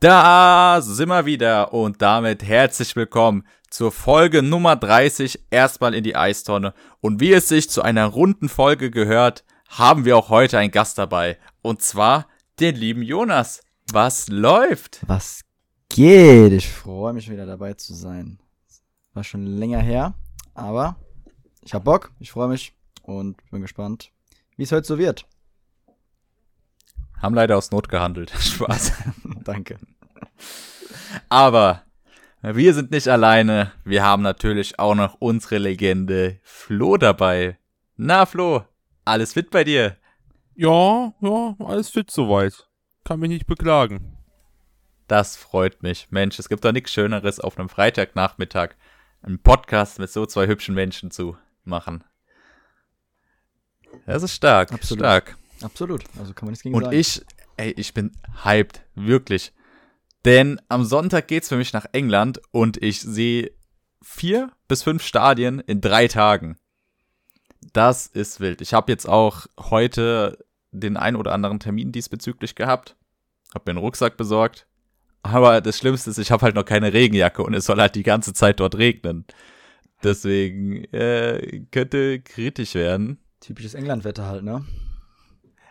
Da sind wir wieder und damit herzlich willkommen zur Folge Nummer 30 erstmal in die Eistonne. Und wie es sich zu einer runden Folge gehört, haben wir auch heute einen Gast dabei. Und zwar den lieben Jonas. Was läuft? Was geht? Ich freue mich wieder dabei zu sein. War schon länger her, aber ich hab Bock, ich freue mich und bin gespannt, wie es heute so wird. Haben leider aus Not gehandelt. Spaß. Danke. Aber wir sind nicht alleine. Wir haben natürlich auch noch unsere Legende Flo dabei. Na, Flo, alles fit bei dir? Ja, ja, alles fit soweit. Kann mich nicht beklagen. Das freut mich. Mensch, es gibt doch nichts Schöneres, auf einem Freitagnachmittag einen Podcast mit so zwei hübschen Menschen zu machen. Das ist stark, Absolut. stark. Absolut. Also kann man nichts gegen Und sagen. ich, ey, ich bin hyped, wirklich. Denn am Sonntag geht's für mich nach England und ich sehe vier bis fünf Stadien in drei Tagen. Das ist wild. Ich habe jetzt auch heute den ein oder anderen Termin diesbezüglich gehabt. Hab mir einen Rucksack besorgt. Aber das Schlimmste ist, ich habe halt noch keine Regenjacke und es soll halt die ganze Zeit dort regnen. Deswegen äh, könnte kritisch werden. Typisches Englandwetter halt, ne?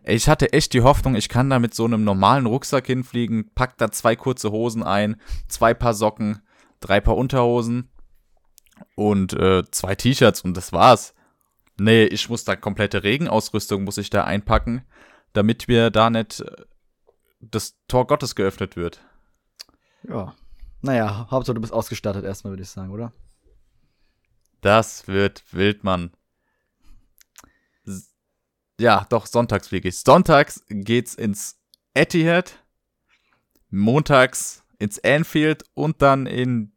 Ich hatte echt die Hoffnung, ich kann da mit so einem normalen Rucksack hinfliegen, pack da zwei kurze Hosen ein, zwei Paar Socken, drei Paar Unterhosen und äh, zwei T-Shirts und das war's. Nee, ich muss da komplette Regenausrüstung muss ich da einpacken, damit mir da nicht äh, das Tor Gottes geöffnet wird. Ja. Naja, Hauptsache du bist ausgestattet erstmal, würde ich sagen, oder? Das wird wild, Mann. Ja, doch, sonntags fliege ich. Sonntags geht's ins Etihad, montags ins Anfield und dann in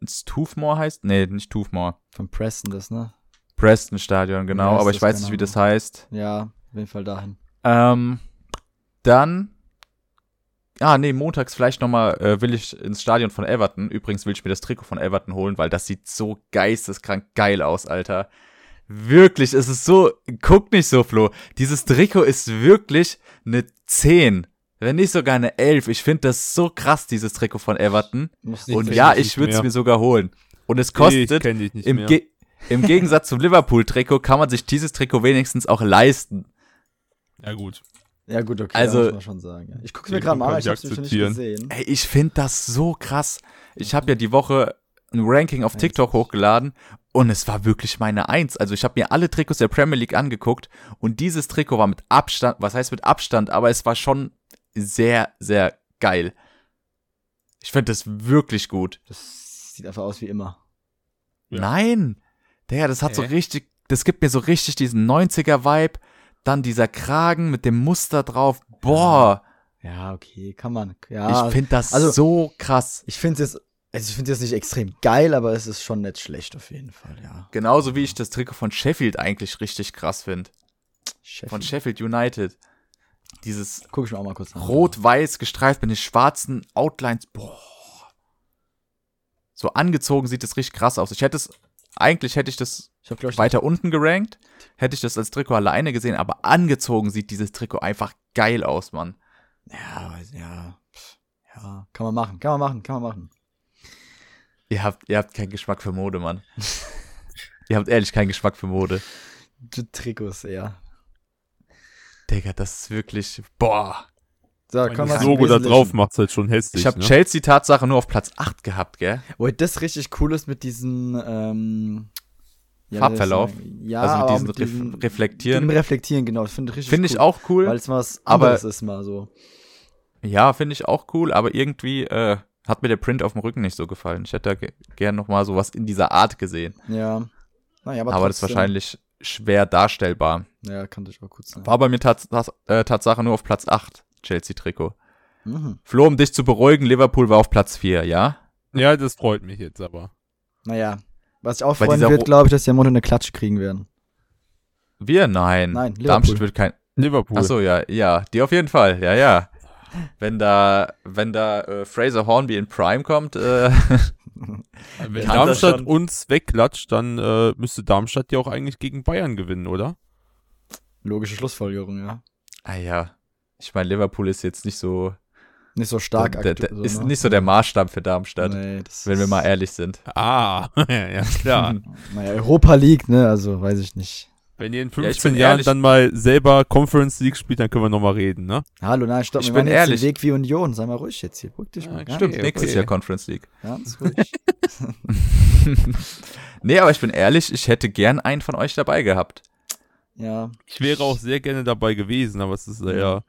ins Toothmore heißt? Nee, nicht Toothmore. Von Preston das, ne? Preston Stadion, genau, Ja, aber ich das, weiß nicht, wie das Ahnung. heißt. Ja, auf jeden Fall dahin. Ähm, dann Ah, nee, montags vielleicht nochmal äh, will ich ins Stadion von Everton. Übrigens will ich mir das Trikot von Everton holen, weil das sieht so geisteskrank geil aus, Alter. Wirklich, es ist so, guck nicht so, Flo. Dieses Trikot ist wirklich eine 10. Wenn nicht sogar eine 11. Ich finde das so krass, dieses Trikot von Everton. Und ja, ich würde es mir sogar holen. Und es ich kostet, kenn dich nicht im, mehr. Ge im Gegensatz zum Liverpool-Trikot, kann man sich dieses Trikot wenigstens auch leisten. Ja gut. Ja, gut, okay, Also- muss man schon sagen. Ja. Ich guck's mir gerade mal an, ich hab's noch nicht gesehen. Ey, ich finde das so krass. Ich habe ja die Woche ein Ranking auf TikTok hochgeladen und es war wirklich meine Eins. Also ich habe mir alle Trikots der Premier League angeguckt und dieses Trikot war mit Abstand, was heißt mit Abstand, aber es war schon sehr, sehr geil. Ich finde das wirklich gut. Das sieht einfach aus wie immer. Ja. Nein, Digga, das hat so Hä? richtig, das gibt mir so richtig diesen 90er-Vibe. Dann dieser Kragen mit dem Muster drauf. Boah, Ja, okay, kann man. Ja, ich finde das also- so krass. Ich finde es jetzt, also ich finde jetzt nicht extrem geil, aber es ist schon nicht schlecht auf jeden Fall, ja. Genauso wie ich das Trikot von Sheffield eigentlich richtig krass finde. Von Sheffield United. Dieses Guck ich mir auch mal kurz an. rot-weiß gestreift mit den schwarzen Outlines. Boah. So angezogen sieht es richtig krass aus. Ich hätte es, eigentlich hätte ich das Ich ich, weiter unten gerankt, hätte ich das als Trikot alleine gesehen, aber angezogen sieht dieses Trikot einfach geil aus, Mann. Ja, ja. Ja, kann man machen, kann man machen, kann man machen. Ihr habt, ihr habt keinen Geschmack für Mode, Mann. ihr habt ehrlich keinen Geschmack für Mode. Die Trikots, ja. Digga, das ist wirklich, boah. So, Wenn kommen das Logo da drauf macht's halt schon hässlich. Ich habe ne? Chelsea Tatsache nur auf Platz 8 gehabt, gell? Wo das richtig cool ist mit diesen, ähm, ja, Farbverlauf? Ja, Also mit diesen mit Reflektieren? Mit dem Reflektieren, genau. Das finde ich richtig Finde ich cool, auch cool. Weil es was aber- anderes ist, mal so. Ja, finde ich auch cool, aber irgendwie äh, hat mir der Print auf dem Rücken nicht so gefallen. Ich hätte da ge gern noch mal sowas in dieser Art gesehen. Ja. Naja, aber, Aber, das ist wahrscheinlich schwer darstellbar. Ja, kann ich auch kurz sagen. War bei mir tats tats äh, Tatsache nur auf Platz 8, Chelsea-Trikot. Mhm. Flo, um dich zu beruhigen, Liverpool war auf Platz 4, ja? Ja, das freut mich jetzt aber. Naja. Was ich auch Bei freuen wird, glaube ich, dass die am Montag eine Klatsche kriegen werden. Wir? Nein. Nein, Liverpool. Darmstadt wird kein. Liverpool. Achso, ja, ja, die auf jeden Fall, ja, ja. Wenn da, wenn da äh, Fraser Hornby in Prime kommt, äh, Wenn Darmstadt uns wegklatscht, dann äh, müsste Darmstadt ja auch eigentlich gegen Bayern gewinnen, oder? Logische Schlussfolgerung, ja. ah ja. Ich meine, Liverpool ist jetzt nicht so Nicht so stark der, der, aktu- so, ist ne? nicht so der Maßstab für Darmstadt, Nee, das wenn wir ist- mal ehrlich sind. Ah, ja klar. Naja, Europa League, ne? Also weiß ich nicht. Wenn ihr in Ja, ich 15 bin Jahren ehrlich- dann mal selber Conference League spielt, dann können wir nochmal reden, ne? Hallo, nein, stopp, Ich wir bin ehrlich. Weg wie Union. Sei mal ruhig jetzt hier. Guck dich Ja, mal. stimmt. Nächstes okay. Jahr Conference League. ganz ruhig. Nee, aber ich bin ehrlich, ich hätte gern einen von euch dabei gehabt. ja. Ich wäre auch sehr gerne dabei gewesen, aber es ist ja ein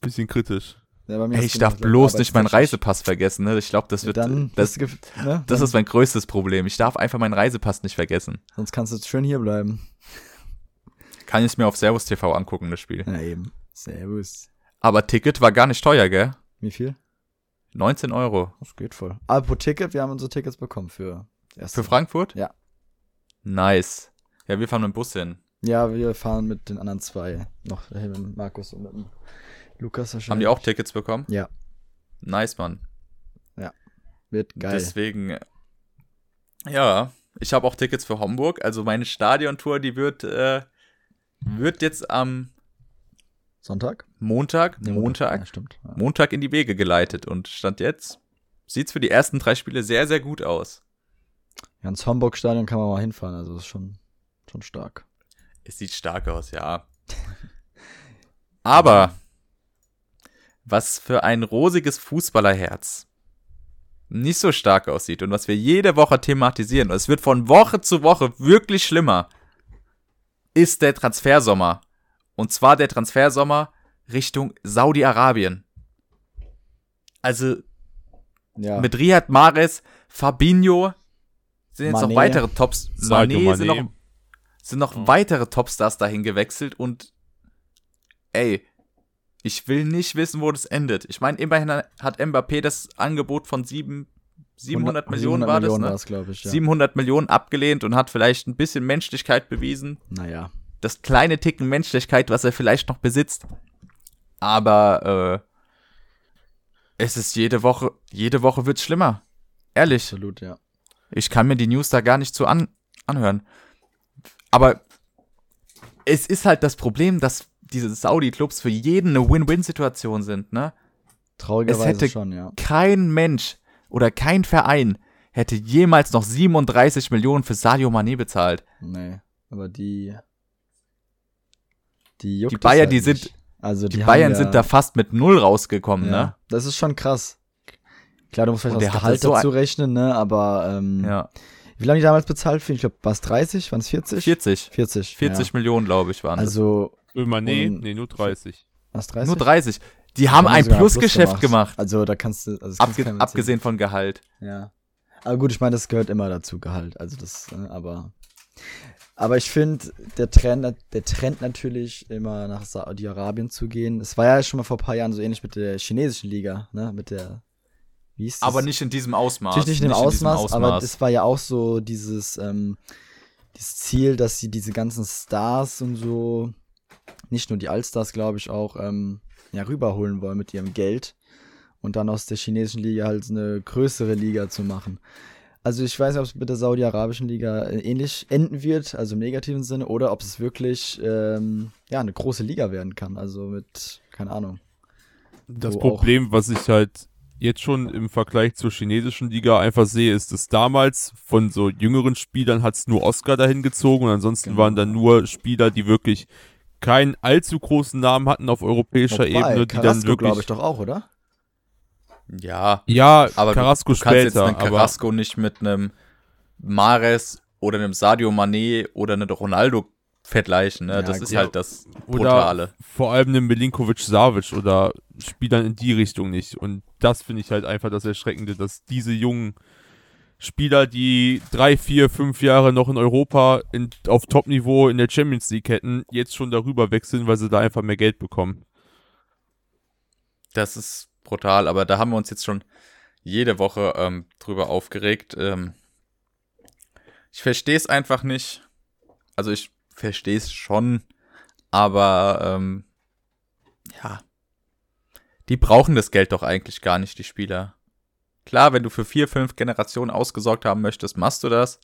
bisschen kritisch. ja bei mir Ey, ich darf bloß nicht meinen. Reisepass vergessen, ne? Ich glaube, das Ja, wird dann das, gef- ne? das ist mein größtes Problem. Ich darf einfach meinen Reisepass nicht vergessen. Sonst kannst du schön hier bleiben. Kann ich mir auf Servus TV angucken, das Spiel. Na eben. Servus. Aber Ticket war gar nicht teuer, gell? Wie viel? 19 Euro. Das geht voll. Apropos Ticket, wir haben unsere Tickets bekommen für. Für Frankfurt? Ja. Nice. Ja, wir fahren mit dem Bus hin. Ja, wir fahren mit den anderen zwei. Noch dahin mit dem Markus und mit dem Lukas wahrscheinlich. Haben die auch Tickets bekommen? Ja. Nice, Mann. Wird geil. Deswegen, ja, ich habe auch Tickets für Homburg. Also meine Stadiontour, die wird, äh, wird jetzt am Sonntag? Montag, Nee, Montag, Ja, stimmt. Ja. Montag in die Wege geleitet. Und Stand jetzt sieht's für die ersten drei Spiele sehr, sehr gut aus. Ja, ins Homburg-Stadion kann man mal hinfahren, also ist schon, schon stark. Es sieht stark aus, ja. Aber was für ein rosiges Fußballerherz nicht so stark aussieht und was wir jede Woche thematisieren, und es wird von Woche zu Woche wirklich schlimmer, ist der Transfersommer. Und zwar der Transfersommer Richtung Saudi-Arabien. Also Ja, mit Riyad Mahrez, Fabinho sind jetzt Mané. noch weitere Tops. Sadio Mané sind Mané. noch, sind noch Ja. weitere Topstars dahin gewechselt und ey, ich will nicht wissen, wo das endet. Ich meine, immerhin hat Mbappé das Angebot von sieben, 700 Millionen war das, Millionen ne? war's, glaube ich, ja. 700 Millionen abgelehnt und hat vielleicht ein bisschen Menschlichkeit bewiesen. Naja. Das kleine Ticken Menschlichkeit, was er vielleicht noch besitzt. Aber äh, es ist jede Woche, jede Woche wird's schlimmer. Ehrlich. Absolut, ja. Ich kann mir die News da gar nicht so an, anhören. Aber es ist halt das Problem, dass diese Saudi-Clubs für jeden eine Win-Win-Situation sind, ne? Traurigerweise hätte- schon, ja. Kein Mensch oder kein Verein hätte jemals noch 37 Millionen für Sadio Mané bezahlt. Nee, aber die. Die, juckt Die es Bayern, halt die nicht. sind- Also die, Die Bayern ja, sind da fast mit Null rausgekommen, ja, ne? Das ist schon krass. Klar, du musst vielleicht das Gehalt so dazu rechnen, ne? Aber ähm, Ja. wie lange die damals bezahlt für? Ich glaube, war es 30? Waren es 40? 40. 40. 40 Millionen, glaube ich, ja. waren das. Also, Ömer, nee, nee, nur 30. was 30? Nur 30. Die haben ein Plusgeschäft gemacht. Also, da kannst du. Also kannst Abge keinem abgesehen von Gehalt. Ja. Aber gut, ich meine, das gehört immer dazu, Gehalt. Also, das, äh, aber. Aber ich finde, der Trend, der Trend natürlich, immer nach Saudi-Arabien zu gehen. Es war ja schon mal vor ein paar Jahren so ähnlich mit der chinesischen Liga, ne? Mit der. Wie hieß das? Aber nicht in diesem Ausmaß. Natürlich nicht in dem diesem Ausmaß, aber das war ja auch so dieses, ähm, dieses Ziel, dass sie diese ganzen Stars und so, nicht nur die Allstars, glaube ich, auch ähm, ja, rüberholen wollen mit ihrem Geld und dann aus der chinesischen Liga halt eine größere Liga zu machen. Also ich weiß nicht, ob es mit der saudi-arabischen Liga äh, ähnlich enden wird, also im negativen Sinne, oder ob es wirklich ähm, ja, eine große Liga werden kann. Also mit, keine Ahnung. Das Problem, was ich halt jetzt schon im Vergleich zur chinesischen Liga einfach sehe, ist, dass damals von so jüngeren Spielern hat es nur Oscar dahin gezogen und ansonsten Genau. waren dann nur Spieler, die wirklich keinen allzu großen Namen hatten auf europäischer Wobei, Ebene, die dann Carrasco, wirklich. glaube ich, doch auch, oder? Ja, Ja, aber Carrasco du, du kannst jetzt später, einen aber Carrasco nicht mit einem Mares oder einem Sadio Mané oder einem Ronaldo vergleichen. Ne? Ja, das ist gut. halt das oder Brutale. vor allem einem Milinkovic Savic oder Spielern in die Richtung nicht. Und das finde ich halt einfach das Erschreckende, dass diese jungen Spieler, die drei, vier, fünf Jahre noch in Europa in, auf Top-Niveau in der Champions League hätten, jetzt schon darüber wechseln, weil sie da einfach mehr Geld bekommen. Das ist brutal, aber da haben wir uns jetzt schon jede Woche ähm, drüber aufgeregt. Ähm, ich verstehe es einfach nicht. Also ich verstehe es schon, aber ähm, ja, die brauchen das Geld doch eigentlich gar nicht, die Spieler. Klar, wenn du für vier, fünf Generationen ausgesorgt haben möchtest, machst du das.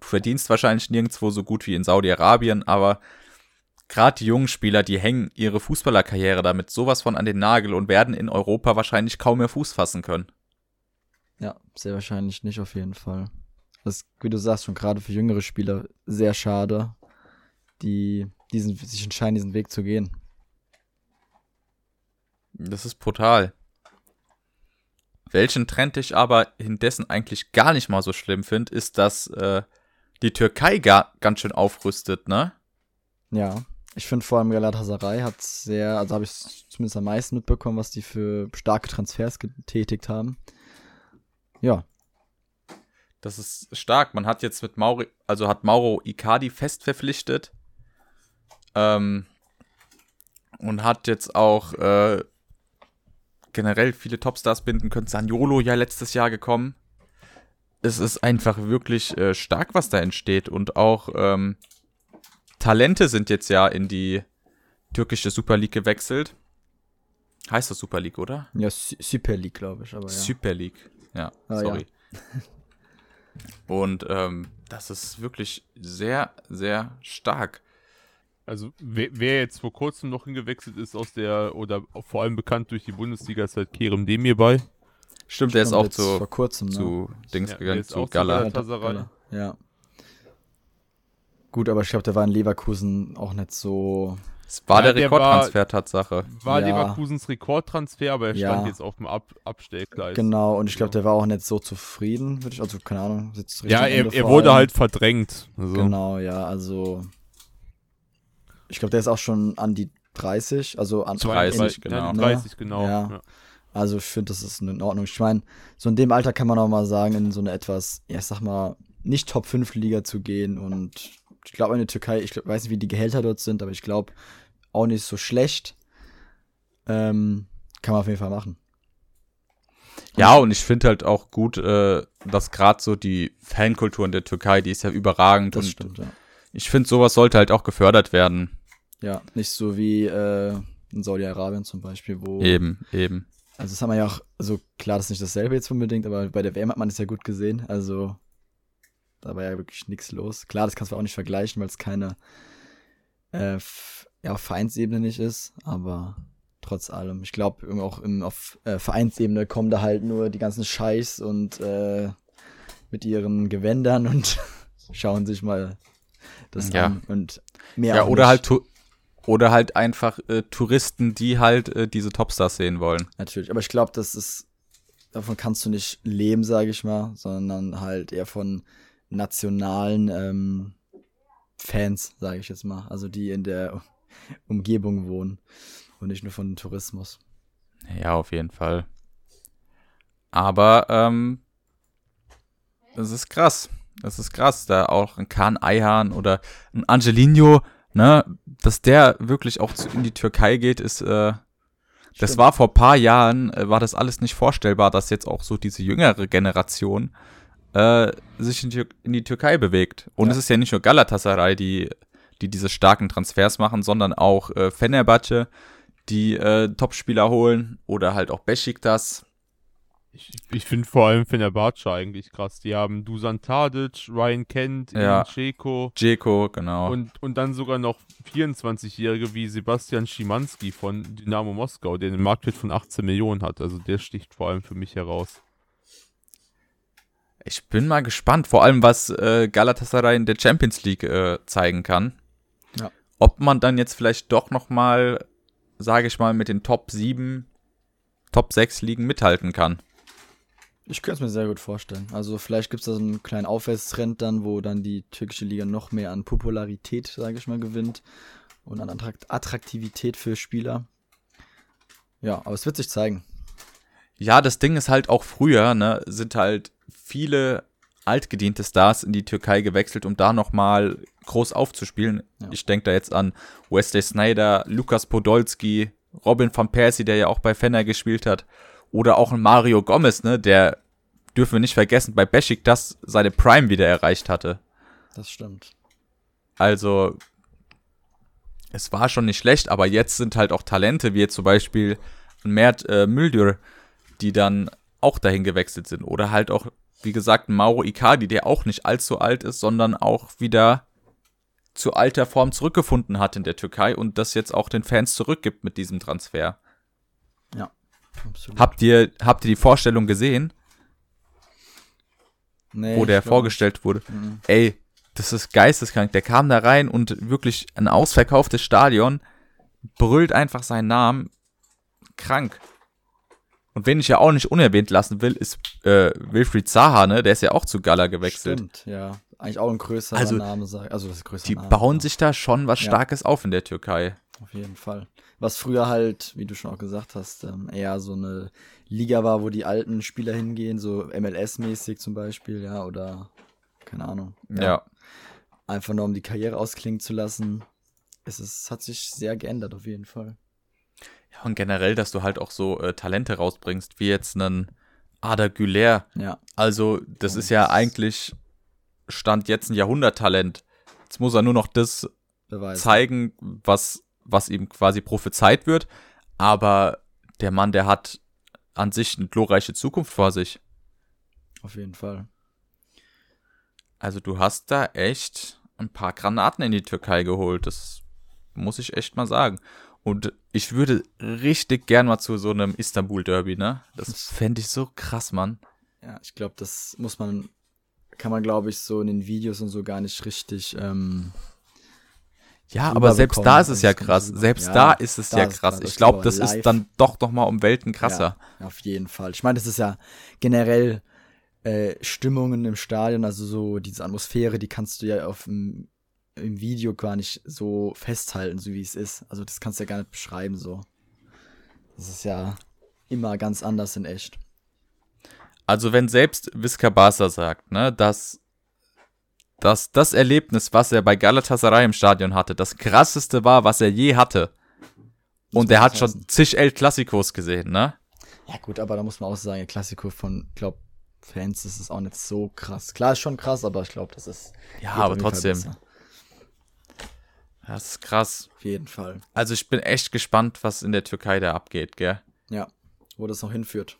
Du verdienst wahrscheinlich nirgendwo so gut wie in Saudi-Arabien, aber gerade die jungen Spieler, die hängen ihre Fußballerkarriere damit sowas von an den Nagel und werden in Europa wahrscheinlich kaum mehr Fuß fassen können. Ja, sehr wahrscheinlich nicht auf jeden Fall. Das, ist, wie du sagst, schon gerade für jüngere Spieler sehr schade, die diesen, sich entscheiden, diesen Weg zu gehen. Das ist brutal. Welchen Trend ich aber indessen eigentlich gar nicht mal so schlimm finde, ist, dass äh, die Türkei gar, ganz schön aufrüstet, ne? Ja, ich finde vor allem Galatasaray hat sehr, also habe ich zumindest am meisten mitbekommen, was die für starke Transfers getätigt haben. Ja. Das ist stark. Man hat jetzt mit Mauro, also hat Mauro Icardi fest verpflichtet. Ähm, und hat jetzt auch äh, generell viele Topstars binden können. Saniolo ja letztes Jahr gekommen. Es ist einfach wirklich äh, stark, was da entsteht. Und auch ähm, Talente sind jetzt ja in die türkische Super League gewechselt. Heißt das Super League, oder? Ja, Super League, glaube ich, aber ja. Super League, ja, ah, sorry. Ja. Und ähm, das ist wirklich sehr, sehr stark. Also wer, wer, jetzt vor kurzem noch hingewechselt ist aus der, oder vor allem bekannt durch die Bundesliga, ist halt Kerem Demir bei. Stimmt, der ist auch zu, vor kurzem, ne? zu Dings ja, gegangen, zu Gala. Ja. Gut, aber ich glaube, der war in Leverkusen auch nicht so. Es war ja, der Rekordtransfer, Tatsache. War ja. Leverkusens Rekordtransfer, aber er stand jetzt auf dem Ab Abstellgleis. Genau, und ich glaube, der war auch nicht so zufrieden, würde ich, also keine Ahnung. ja, er, er wurde halt verdrängt. Also. Genau, ja, also ich glaube, der ist auch schon an die 30, also an 30, genau. Ne? 30, genau. Ja. ja. Also ich finde, das ist in Ordnung. Ich meine, so in dem Alter kann man auch mal sagen, in so eine etwas, ja, ich sag mal, nicht Top 5 Liga zu gehen. Und ich glaube, in der Türkei, ich glaub, weiß nicht, wie die Gehälter dort sind, aber ich glaube, auch nicht so schlecht. Ähm, kann man auf jeden Fall machen. Ja, und ich finde halt auch gut, äh, dass gerade so die Fankultur in der Türkei, die ist ja überragend. Das und stimmt, ja ich finde, sowas sollte halt auch gefördert werden. Ja, nicht so wie äh, in Saudi-Arabien zum Beispiel, wo. Eben, eben. Also, das haben wir ja auch, also klar, das ist nicht dasselbe jetzt unbedingt, aber bei der WM hat man es ja gut gesehen. Also, da war ja wirklich nichts los. Klar, das kannst du auch nicht vergleichen, weil es keine äh, ja, auf Vereinsebene nicht ist, aber trotz allem. Ich glaube, auch im, auf äh, Vereinsebene kommen da halt nur die ganzen Scheiß und äh, mit ihren Gewändern und schauen sich mal das ja. an und mehr. Ja, oder nicht. halt oder halt einfach äh, Touristen, die halt äh, diese Topstars sehen wollen. Natürlich, aber ich glaube, das ist davon kannst du nicht leben, sage ich mal, sondern halt eher von nationalen ähm, Fans, sage ich jetzt mal, also die in der Umgebung wohnen und nicht nur von Tourismus. Ja, auf jeden Fall. Aber ähm, das ist krass. Das ist krass, da auch ein Kahn Eihan oder ein Angelino, ne, dass der wirklich auch zu, in die Türkei geht, ist, äh, das war vor paar Jahren, äh, war das alles nicht vorstellbar, dass jetzt auch so diese jüngere Generation äh, sich in die, in die, Türkei bewegt. Und ja. es ist ja nicht nur Galatasaray, die, die diese starken Transfers machen, sondern auch äh, Fenerbahce, die äh, Topspieler holen oder halt auch Besiktas. Ich, ich finde vor allem Fenerbahce eigentlich krass. Die haben Dusan Tadic, Ryan Kent, ja. Dzeko. Dzeko, genau. Und, und dann sogar noch 24-Jährige wie Sebastian Schimanski von Dynamo Moskau, der einen Marktwert von 18 Millionen hat. Also der sticht vor allem für mich heraus. Ich bin mal gespannt, vor allem was äh, Galatasaray in der Champions League äh, zeigen kann. Ja. Ob man dann jetzt vielleicht doch noch mal, sage ich mal, mit den Top 7, Top 6 Ligen mithalten kann. Ich könnte es mir sehr gut vorstellen. Also vielleicht gibt es da so einen kleinen Aufwärtstrend dann, wo dann die türkische Liga noch mehr an Popularität, sage ich mal, gewinnt und an Attraktivität für Spieler. Ja, aber es wird sich zeigen. Ja, das Ding ist halt auch früher, ne, sind halt viele altgediente Stars in die Türkei gewechselt, um da nochmal groß aufzuspielen. Ja. Ich denke da jetzt an Wesley Snyder, Lukas Podolski, Robin van Persie, der ja auch bei Fenner gespielt hat. Oder auch ein Mario Gomez, ne, der dürfen wir nicht vergessen, bei Beschik das seine Prime wieder erreicht hatte. Das stimmt. Also, es war schon nicht schlecht, aber jetzt sind halt auch Talente, wie jetzt zum Beispiel Mert äh, Müldür, die dann auch dahin gewechselt sind. Oder halt auch, wie gesagt, Mauro Icardi, der auch nicht allzu alt ist, sondern auch wieder zu alter Form zurückgefunden hat in der Türkei und das jetzt auch den Fans zurückgibt mit diesem Transfer. Ja, absolut. Habt ihr, habt ihr die Vorstellung gesehen, nee, wo der vorgestellt wurde? Mhm. Ey, das ist geisteskrank. Der kam da rein und wirklich ein ausverkauftes Stadion brüllt einfach seinen Namen. Krank. Und wen ich ja auch nicht unerwähnt lassen will, ist äh, Wilfried Zaha, ne? Der ist ja auch zu Gala gewechselt. Stimmt, ja. Eigentlich auch ein größerer Also, Name, also das ist größer Die Name, bauen ja. sich da schon was Ja. Starkes auf in der Türkei. Auf jeden Fall. Was früher halt, wie du schon auch gesagt hast, ähm, eher so eine Liga war, wo die alten Spieler hingehen, so MLS-mäßig zum Beispiel, ja, oder keine Ahnung. Ja. Einfach nur um die Karriere ausklingen zu lassen. Es ist, hat sich sehr geändert, auf jeden Fall. Ja, und generell, dass du halt auch so äh, Talente rausbringst, wie jetzt einen Ada Güler. Ja, Also, das Oh, ist ja eigentlich Stand jetzt ein Jahrhunderttalent. Jetzt muss er nur noch das Beweis. zeigen, was, was ihm quasi prophezeit wird. Aber der Mann, der hat an sich eine glorreiche Zukunft vor sich. Auf jeden Fall. Also du hast da echt ein paar Granaten in die Türkei geholt. Das muss ich echt mal sagen. Und ich würde richtig gern mal zu so einem Istanbul-Derby, ne? Das fände ich so krass, Mann. Ja, ich glaube, das muss man, kann man, glaube ich, so in den Videos und so gar nicht richtig. Ähm, Ja, aber selbst da ist es ja krass. Selbst Ja, da ist es ja krass. Ich glaube, das ist dann doch noch mal um Welten krasser. Ja, auf jeden Fall. Ich meine, das ist ja generell äh, Stimmungen im Stadion, also so diese Atmosphäre, die kannst du ja auf dem, im Video gar nicht so festhalten, so wie es ist. Also das kannst du ja gar nicht beschreiben so. Das ist ja immer ganz anders in echt. Also wenn selbst Visca Barca sagt, ne, dass, dass das Erlebnis, was er bei Galatasaray im Stadion hatte, das krasseste war, was er je hatte. Und er hat schon zig El Clasicos gesehen, ne? Ja gut, aber da muss man auch sagen, der Klassiko von, glaub, Fans, das ist auch nicht so krass. Klar, ist schon krass, aber ich glaube, das ist. Ja, aber trotzdem. Das ist krass. Auf jeden Fall. Also ich bin echt gespannt, was in der Türkei da abgeht, gell? Ja. Wo das noch hinführt.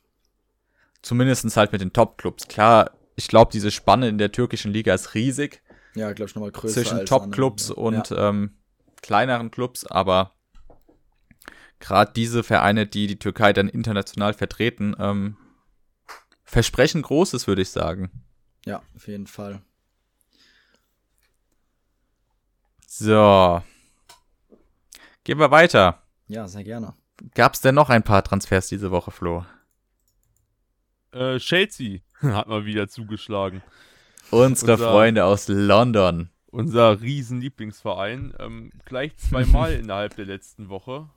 Zumindestens halt mit den Top-Clubs. Klar, ich glaube, diese Spanne in der türkischen Liga ist riesig Ja, glaube ich, nochmal größer. zwischen Top-Clubs und Ja. ähm, kleineren Clubs, aber gerade diese Vereine, die die Türkei dann international vertreten, ähm, versprechen Großes, würde ich sagen. ja, auf jeden Fall. So. Gehen wir weiter. Ja, sehr gerne. Gab es denn noch ein paar Transfers diese Woche, Flo? Äh, Chelsea hat mal wieder zugeschlagen. Unsere Unser- Freunde aus London. Unser riesen Lieblingsverein. Ähm, gleich zweimal innerhalb der letzten Woche.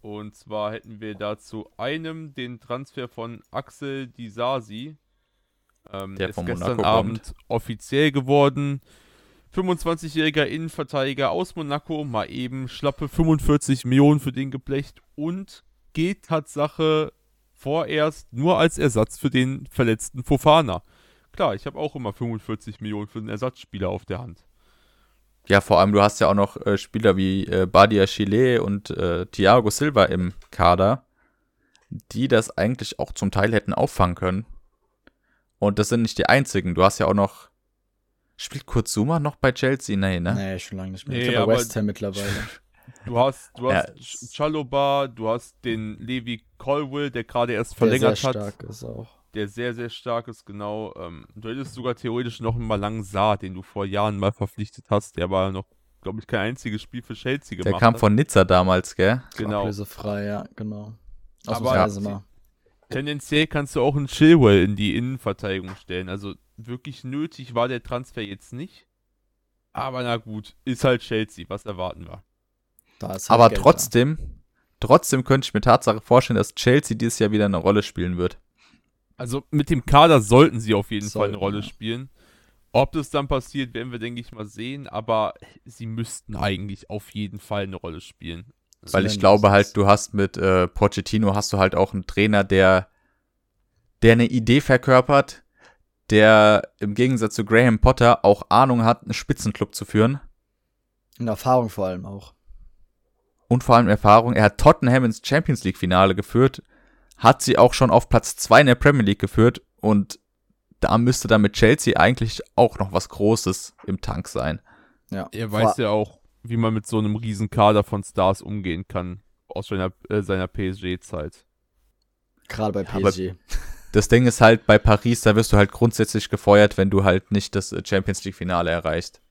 Und zwar hätten wir dazu einem den Transfer von Axel Disasi. Ähm, Der ist von gestern Monaco Abend offiziell geworden. 25-jähriger Innenverteidiger aus Monaco, mal eben schlappe 45 Millionen für den geblecht und geht Tatsache vorerst nur als Ersatz für den verletzten Fofana. Klar, ich habe auch immer 45 Millionen für einen Ersatzspieler auf der Hand. Ja, vor allem, du hast ja auch noch äh, Spieler wie äh, Badia Chile und äh, Thiago Silva im Kader, die das eigentlich auch zum Teil hätten auffangen können. Und das sind nicht die einzigen. Du hast ja auch noch. Spielt Kurzuma noch bei Chelsea? Nee, ne? Nee, schon lange nicht mehr. Nee, ich glaube, aber- West Ham mittlerweile. Du hast, du Ja, hast es- Ch- Chalobah, du hast den Levi Colwill, der gerade erst Der sehr verlängert hat, stark ist auch. der sehr, sehr stark ist, genau. Ähm, du hättest sogar theoretisch noch einen Malang Saar, den du vor Jahren mal verpflichtet hast, der aber noch, glaube ich, kein einziges Spiel für Chelsea gemacht Der kam hat. von Nizza damals, gell? Genau. Ablösefrei, ja, genau. Aber- Ausnahmsweise Ja. mal. Tendenziell kannst du auch einen Chilwell in die Innenverteidigung stellen. Also wirklich nötig war der Transfer jetzt nicht. Aber na gut, ist halt Chelsea, was erwarten wir. Da ist halt Aber Geld trotzdem, trotzdem könnte ich mir Tatsache vorstellen, dass Chelsea dieses Jahr wieder eine Rolle spielen wird. Also mit dem Kader sollten sie auf jeden Fall Sollten, eine Rolle ja. spielen. Ob das dann passiert, werden wir, denke ich, mal sehen. Aber sie müssten eigentlich auf jeden Fall eine Rolle spielen. da. Weil ich glaube halt, du hast mit äh, Pochettino hast du halt auch einen Trainer, der, der eine Idee verkörpert, der im Gegensatz zu Graham Potter auch Ahnung hat, einen Spitzenclub zu führen. In Erfahrung vor allem auch. Und vor allem Erfahrung. Er hat Tottenham ins Champions League Finale geführt, hat sie auch schon auf Platz 2 in der Premier League geführt und da müsste dann mit Chelsea eigentlich auch noch was Großes im Tank sein. Ja. Er weiß ja auch, wie man mit so einem riesen Kader von Stars umgehen kann aus seiner, äh, seiner PSG-Zeit. Gerade bei PSG. Das Ding ist halt bei Paris, da wirst du halt grundsätzlich gefeuert, wenn du halt nicht das äh, Champions League Finale erreichst.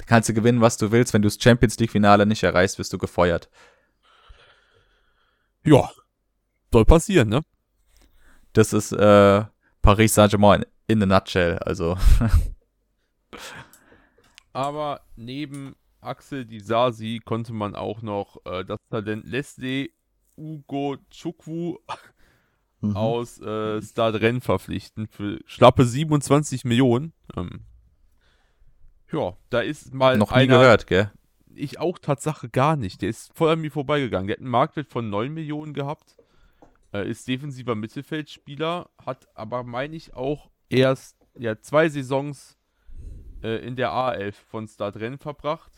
Da kannst du gewinnen, was du willst. Wenn du das Champions League Finale nicht erreichst, wirst du gefeuert. Ja, soll passieren, ne? Das ist äh, Paris Saint-Germain in a nutshell. Also, Aber neben Axel Disasi konnte man auch noch äh, das Talent Leslie Ugo Chukwu Mhm. aus äh, Stade Rennes verpflichten für schlappe 27 Millionen. Ähm, ja, da ist mal noch nie einer, gehört, gell? ich auch Tatsache gar nicht. Der ist voll an mir vorbeigegangen. Der hat einen Marktwert von 9 Millionen gehabt. Ist defensiver Mittelfeldspieler, hat aber, meine ich, auch erst ja, zwei Saisons äh, in der A11 von Stade Rennes verbracht.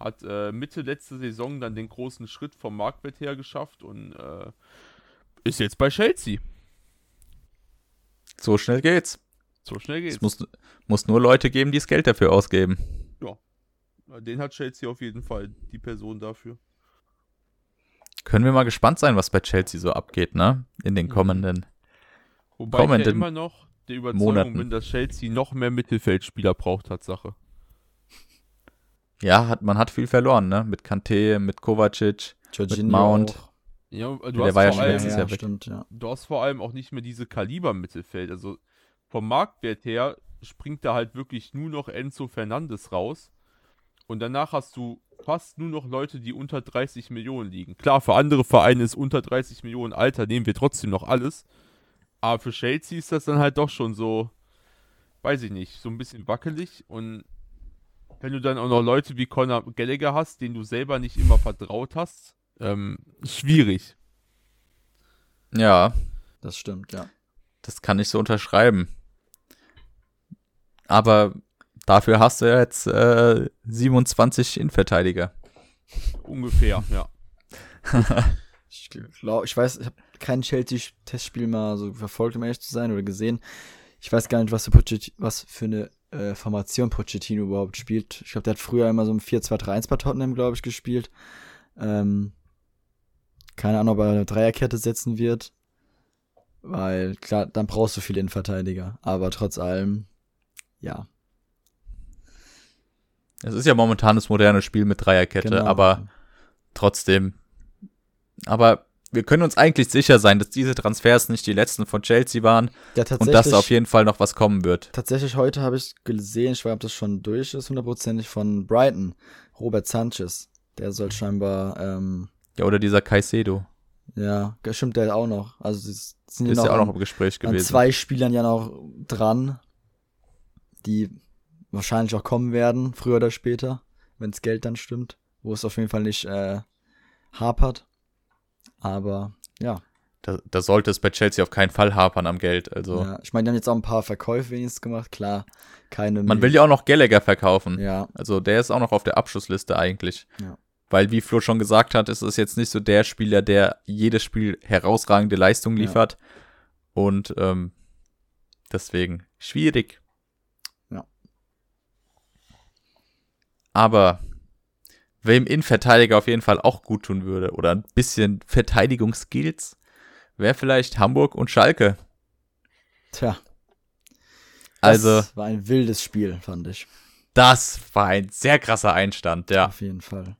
Hat äh, Mitte letzte Saison dann den großen Schritt vom Marktwert her geschafft und äh, ist jetzt bei Chelsea. So schnell geht's. So schnell geht's. Es muss, muss nur Leute geben, die das Geld dafür ausgeben. Den hat Chelsea auf jeden Fall, die Person dafür. Können wir mal gespannt sein, was bei Chelsea so abgeht, ne? In den Mhm. kommenden. Wobei ich ja Kommenden immer noch der Überzeugung Monaten. bin, dass Chelsea noch mehr Mittelfeldspieler braucht, Tatsache. Ja, hat, man hat viel verloren, ne? Mit Kanté, mit Kovacic. Jorginho Mount. auch. Ja, du Der hast, war ja vor schon allem, ja, stimmt, ja. du hast vor allem auch nicht mehr diese Kaliber im Mittelfeld. Also vom Marktwert her springt da halt wirklich nur noch Enzo Fernandes raus. Und danach hast du fast nur noch Leute, die unter 30 Millionen liegen. Klar, für andere Vereine ist unter 30 Millionen Alter, nehmen wir trotzdem noch alles. Aber für Chelsea ist das dann halt doch schon so, weiß ich nicht, so ein bisschen wackelig. Und wenn du dann auch noch Leute wie Conor Gallagher hast, denen du selber nicht immer vertraut hast, ähm, schwierig. Ja, Das stimmt, ja. das kann ich so unterschreiben. Aber dafür hast du ja jetzt äh, 27 Innenverteidiger. Ungefähr, ja. Ich glaube, ich weiß, ich habe kein Chelsea-Testspiel mal so verfolgt, um ehrlich zu sein, oder gesehen. Ich weiß gar nicht, was für, Pochettino, was für eine äh, Formation Pochettino überhaupt spielt. Ich glaube, der hat früher immer so ein 4-2-3-1 bei Tottenham, glaube ich, gespielt. Ähm, keine Ahnung, ob er eine Dreierkette setzen wird. Weil, klar, dann brauchst du viele Innenverteidiger. Aber trotz allem, ja. Es ist ja momentan das moderne Spiel mit Dreierkette, genau. aber trotzdem. Aber wir können uns eigentlich sicher sein, dass diese Transfers nicht die letzten von Chelsea waren ja, und dass auf jeden Fall noch was kommen wird. Tatsächlich heute habe ich gesehen, ich weiß nicht, ob das schon durch ist, hundertprozentig von Brighton, Robert Sanchez. Der soll scheinbar, ähm, Ja, oder dieser Caicedo. ja, stimmt der auch noch. Also sind Ist ja auch noch an, im Gespräch an gewesen. zwei Spielern ja noch dran, die wahrscheinlich auch kommen werden, früher oder später, wenns Geld dann stimmt, wo es auf jeden Fall nicht äh, hapert. Aber ja, Da, da sollte es bei Chelsea auf keinen Fall hapern am Geld. Also ja. ich meine, die haben jetzt auch ein paar Verkäufe wenigstens gemacht, klar, keine man will ja auch noch Gallagher verkaufen. ja, Also der ist auch noch auf der Abschlussliste eigentlich. Ja. Weil, wie Flo schon gesagt hat, ist es jetzt nicht so der Spieler, der jedes Spiel herausragende Leistung Ja. liefert. Und ähm, deswegen schwierig. Ja. Aber wem Innenverteidiger auf jeden Fall auch gut tun würde oder ein bisschen Verteidigungsskills, wäre vielleicht Hamburg und Schalke. tja. Also, Das war ein wildes Spiel, fand ich. das war ein sehr krasser Einstand, ja. Auf jeden Fall.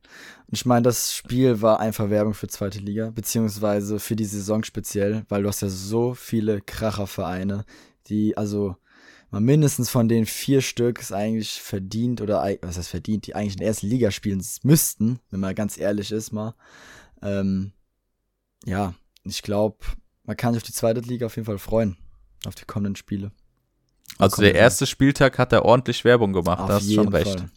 Und ich meine, das Spiel war einfach Werbung für zweite Liga, beziehungsweise für die Saison speziell, weil du hast ja so viele Krachervereine, die, also mal mindestens von den vier Stück ist eigentlich verdient oder was heißt verdient, die eigentlich in der ersten Liga spielen müssten, wenn man ganz ehrlich ist mal. Ähm, ja, ich glaube, man kann sich auf die zweite Liga auf jeden Fall freuen, auf die kommenden Spiele. Also der erste Spieltag hat er ordentlich Werbung gemacht, auf da hast du schon recht. Fall.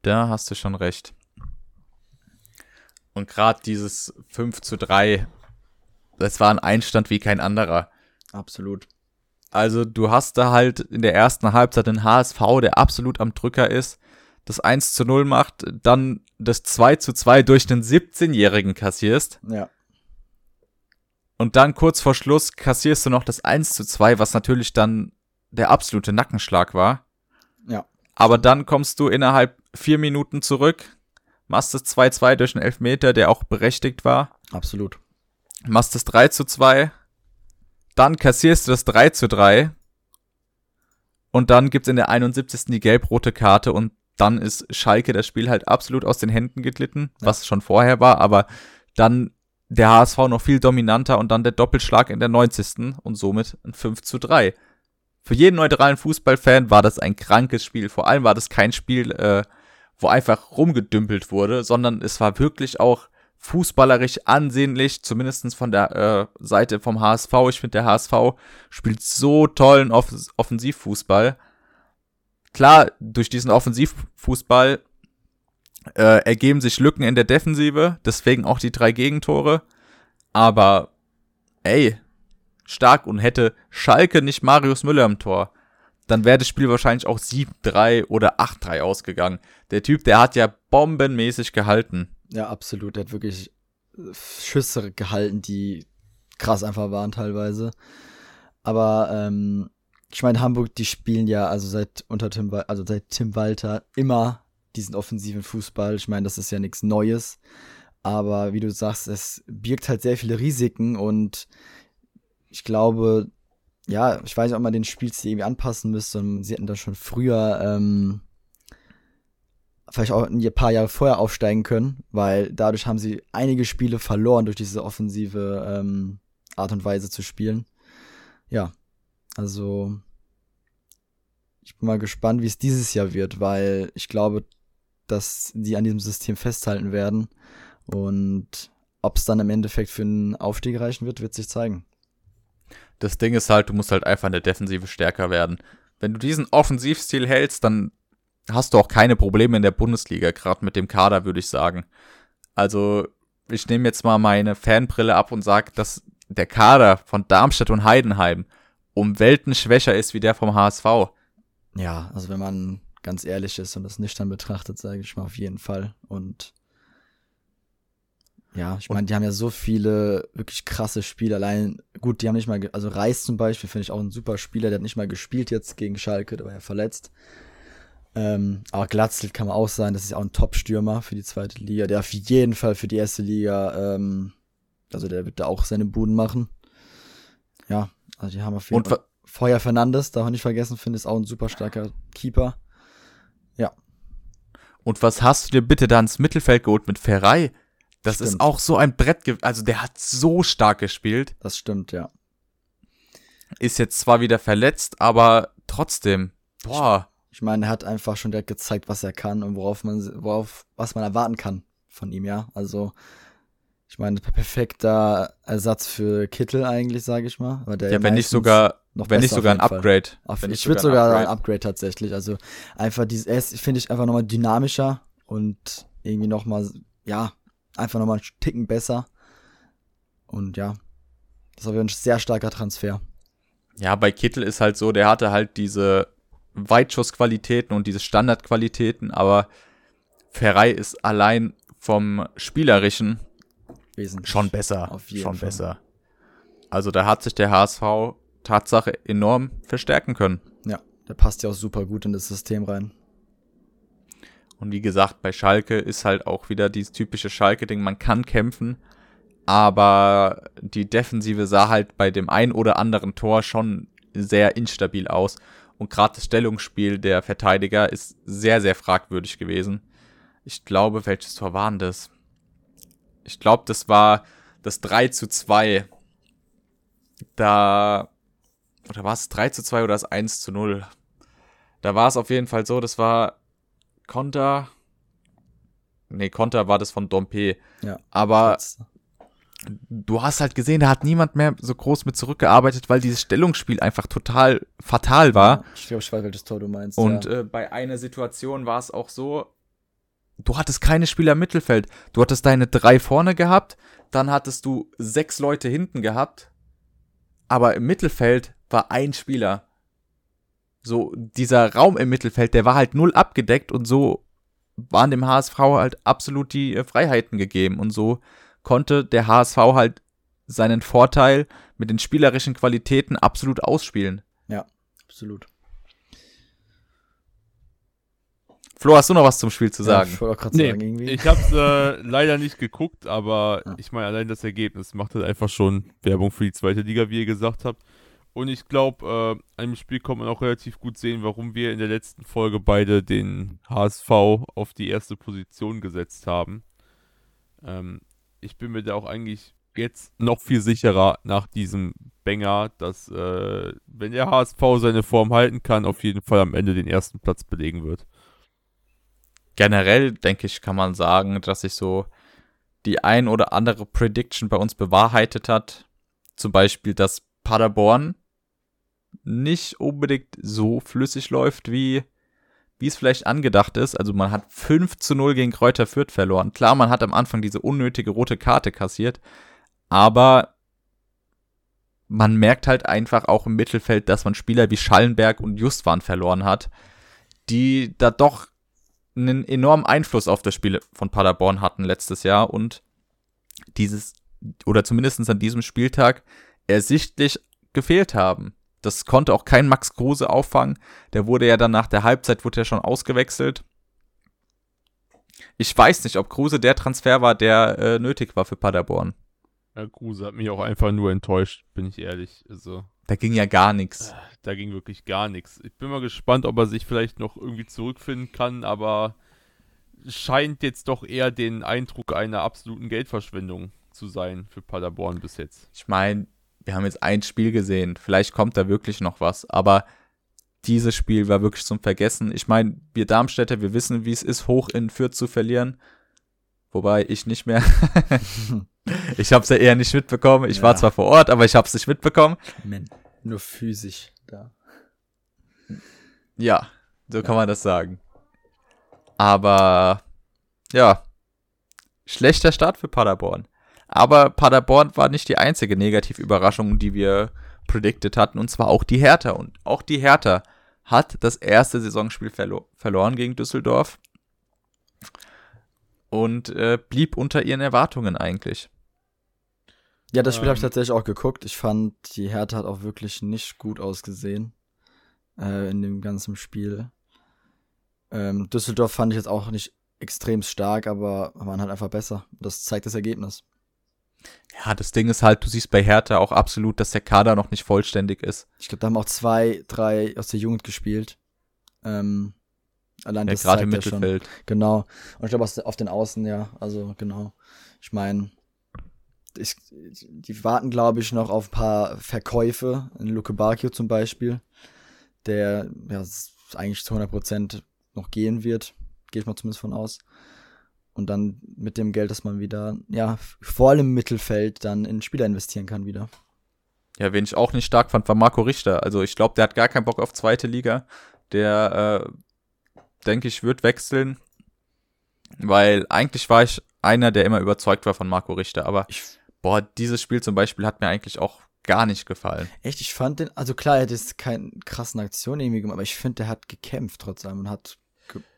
Da hast du schon recht. Und gerade dieses 5 zu 3, das war ein Einstand wie kein anderer. Absolut. Also du hast da halt in der ersten Halbzeit den HSV, der absolut am Drücker ist, das 1 zu 0 macht, dann das 2 zu 2 durch den 17-Jährigen kassierst Ja. und dann kurz vor Schluss kassierst du noch das 1 zu 2, was natürlich dann der absolute Nackenschlag war. Ja. Aber dann kommst du innerhalb vier Minuten zurück, machst das 2-2 durch einen Elfmeter, der auch berechtigt war, Absolut. machst das 3 zu 2, dann kassierst du das 3 zu 3 und dann gibt's in der 71. die gelb-rote Karte und dann ist Schalke das Spiel halt absolut aus den Händen geglitten, Ja. was schon vorher war, aber dann der HSV noch viel dominanter und dann der Doppelschlag in der 90. und somit ein 5 zu 3. Für jeden neutralen Fußballfan war das ein krankes Spiel. Vor allem war das kein Spiel, äh, wo einfach rumgedümpelt wurde, sondern es war wirklich auch fußballerisch ansehnlich, zumindestens von der äh, Seite vom HSV. Ich finde, der HSV spielt so tollen Off Offensivfußball. Klar, durch diesen Offensivfußball äh, ergeben sich Lücken in der Defensive, deswegen auch die drei Gegentore. Aber ey, stark und hätte Schalke nicht Marius Müller im Tor, dann wäre das Spiel wahrscheinlich auch 7-3 oder 8-3 ausgegangen. Der Typ, der hat ja bombenmäßig gehalten. Ja, absolut. Er hat wirklich äh, Schüsse gehalten, die krass einfach waren teilweise. Aber ähm, ich meine, Hamburg, die spielen ja also seit unter Tim, also seit Tim Walter immer diesen offensiven Fußball. Ich meine, das ist ja nichts Neues. Aber wie du sagst, es birgt halt sehr viele Risiken und ich glaube, ja, ich weiß nicht, ob man den Spielstil irgendwie anpassen müsste. Sie hätten da schon früher ähm, vielleicht auch ein paar Jahre vorher aufsteigen können, weil dadurch haben sie einige Spiele verloren durch diese offensive ähm, Art und Weise zu spielen. Ja, also ich bin mal gespannt, wie es dieses Jahr wird, weil ich glaube, dass die an diesem System festhalten werden und ob es dann im Endeffekt für einen Aufstieg reichen wird, wird sich zeigen. Das Ding ist halt, du musst halt einfach in der Defensive stärker werden. Wenn du diesen Offensivstil hältst, dann hast du auch keine Probleme in der Bundesliga, gerade mit dem Kader, würde ich sagen. Also, ich nehme jetzt mal meine Fanbrille ab und sage, dass der Kader von Darmstadt und Heidenheim um Welten schwächer ist wie der vom HSV. Ja, also wenn man ganz ehrlich ist und das nüchtern betrachtet, sage ich mal auf jeden Fall. Und ja, ich meine, die haben ja so viele wirklich krasse Spiele. Allein, gut, die haben nicht mal, also Reis zum Beispiel finde ich auch ein super Spieler, der hat nicht mal gespielt jetzt gegen Schalke, der war ja verletzt. Ähm, aber Glatzel kann man auch sein, das ist auch ein Top-Stürmer für die zweite Liga, der auf jeden Fall für die erste Liga, ähm, also der wird da auch seine Buden machen. Ja, also die haben auf jeden Und Fall. Feuer Fernandes, darf man nicht vergessen, finde ist auch ein super starker Keeper. Und was hast du dir bitte da ins Mittelfeld geholt mit Ferrei? Das ist Stimmt. auch so ein Brett, also der hat so stark gespielt. Das stimmt, ja. Ist jetzt zwar wieder verletzt, aber trotzdem, boah. Ich meine, er hat einfach schon direkt gezeigt, was er kann und worauf man, worauf, was man erwarten kann von ihm, ja. Also, ich meine, perfekter Ersatz für Kittel eigentlich, sage ich mal. Aber der Ja, wenn nicht sogar, noch wenn nicht sogar ein. Upgrade. Auf, Wenn ich würde sogar ein Upgrade tatsächlich. Also einfach dieses, ist, finde ich, einfach nochmal dynamischer und irgendwie nochmal, ja, einfach nochmal einen Ticken besser. Und ja, das aber ein sehr starker Transfer. Ja, bei Kittel ist halt so, der hatte halt diese Weitschussqualitäten und diese Standardqualitäten, aber Ferrei ist allein vom Spielerischen Wesentlich. schon besser. Auf jeden schon Fall. besser. Also da hat sich der HSV Tatsache enorm verstärken können. Ja, der passt ja auch super gut in das System rein. Und wie gesagt, bei Schalke ist halt auch wieder dieses typische Schalke-Ding, man kann kämpfen, aber die Defensive sah halt bei dem ein oder anderen Tor schon sehr instabil aus. Und gerade das Stellungsspiel der Verteidiger ist sehr, sehr fragwürdig gewesen. Ich glaube, welches Tor war denn das? Ich glaube, das war das 3 zu 2. Da, oder war es 3 zu 2 oder das 1 zu 0? Da war es auf jeden Fall so, das war Konter. Nee, Konter war das von Dompe. Ja. Aber Jetzt- du hast halt gesehen, da hat niemand mehr so groß mit zurückgearbeitet, weil dieses Stellungsspiel einfach total fatal war. Ich glaube, ich weiß, welches Tor du meinst. Und ja. äh, bei einer Situation war es auch so, du hattest keine Spieler im Mittelfeld. Du hattest deine drei vorne gehabt, dann hattest du sechs Leute hinten gehabt, aber im Mittelfeld war ein Spieler. So, dieser Raum im Mittelfeld, der war halt null abgedeckt und so waren dem HSV halt absolut die äh, Freiheiten gegeben und so konnte der HSV halt seinen Vorteil mit den spielerischen Qualitäten absolut ausspielen. Absolut. Flo, hast du noch was zum Spiel zu Ja, sagen? ich wollte auch gerade Nee, sagen, irgendwie. ich habe es äh, leider nicht geguckt, aber Ja. ich meine, allein das Ergebnis macht halt einfach schon Werbung für die zweite Liga, wie ihr gesagt habt. Und ich glaube, äh, an dem Spiel kann man auch relativ gut sehen, warum wir in der letzten Folge beide den HSV auf die erste Position gesetzt haben. Ähm, ich bin mir da auch eigentlich jetzt noch viel sicherer nach diesem Banger, dass, äh, wenn der HSV seine Form halten kann, auf jeden Fall am Ende den ersten Platz belegen wird. generell, denke ich, kann man sagen, dass sich so die ein oder andere Prediction bei uns bewahrheitet hat. Zum Beispiel, dass Paderborn nicht unbedingt so flüssig läuft, wie, wie es vielleicht angedacht ist. Also man hat 5 zu 0 gegen Kräuter Fürth verloren. Klar, man hat am Anfang diese unnötige rote Karte kassiert, aber man merkt halt einfach auch im Mittelfeld, dass man Spieler wie Schallenberg und Justwan verloren hat, die da doch einen enormen Einfluss auf das Spiel von Paderborn hatten letztes Jahr und dieses, oder zumindest an diesem Spieltag, ersichtlich gefehlt haben. Das konnte auch kein Max Kruse auffangen. Der wurde ja dann nach der Halbzeit wurde er schon ausgewechselt. Ich weiß nicht, ob Kruse der Transfer war, der äh, nötig war für Paderborn. Herr Kruse hat mich auch einfach nur enttäuscht, bin ich ehrlich. Also, Da ging ja gar nichts. da ging wirklich gar nichts. Ich bin mal gespannt, ob er sich vielleicht noch irgendwie zurückfinden kann, aber scheint jetzt doch eher den Eindruck einer absoluten Geldverschwendung zu sein für Paderborn bis jetzt. Ich meine, wir haben jetzt ein Spiel gesehen. Vielleicht kommt da wirklich noch was. Aber dieses Spiel war wirklich zum Vergessen. Ich meine, wir Darmstädter, wir wissen, wie es ist, hoch in Fürth zu verlieren. Wobei ich nicht mehr. ich habe es ja eher nicht mitbekommen. Ich war Ja. zwar vor Ort, aber ich habe es nicht mitbekommen. Man, nur physisch da. Ja, so kann man das sagen. Aber ja, schlechter Start für Paderborn. Aber Paderborn war nicht die einzige Negativüberraschung, die wir predicted hatten, und zwar auch die Hertha. Und auch die Hertha hat das erste Saisonspiel verlo verloren gegen Düsseldorf und äh, blieb unter ihren Erwartungen eigentlich. Ja, das Spiel habe ich Ähm. tatsächlich auch geguckt. Ich fand, die Hertha hat auch wirklich nicht gut ausgesehen äh, in dem ganzen Spiel. Ähm, Düsseldorf fand ich jetzt auch nicht extrem stark, aber waren halt einfach besser. Das zeigt das Ergebnis. Ja, das Ding ist halt, du siehst bei Hertha auch absolut, dass der Kader noch nicht vollständig ist. Ich glaube, da haben auch zwei, drei aus der Jugend gespielt. Ähm, allein Ja, das gerade im zeigt ja schon. Mittelfeld. Genau. Und ich glaube, auf den Außen, ja. Also, genau. Ich meine, ich, die warten, glaube ich, noch auf ein paar Verkäufe. In Luke Bacchio zum Beispiel, der ja eigentlich zu 100% noch gehen wird. Gehe ich mal zumindest von aus. Und dann mit dem Geld, dass man wieder, ja, vor allem im Mittelfeld dann in Spieler investieren kann wieder. Ja, wen ich auch nicht stark fand, war Marco Richter. Also ich glaube, der hat gar keinen Bock auf zweite Liga. Der, äh, denke ich, wird wechseln. Weil eigentlich war ich einer, der immer überzeugt war von Marco Richter. Aber, Ich, boah, dieses Spiel zum Beispiel hat mir eigentlich auch gar nicht gefallen. echt, ich fand den, also klar, er hat jetzt keine krassen Aktionen irgendwie gemacht, aber ich finde, der hat gekämpft trotz allem und hat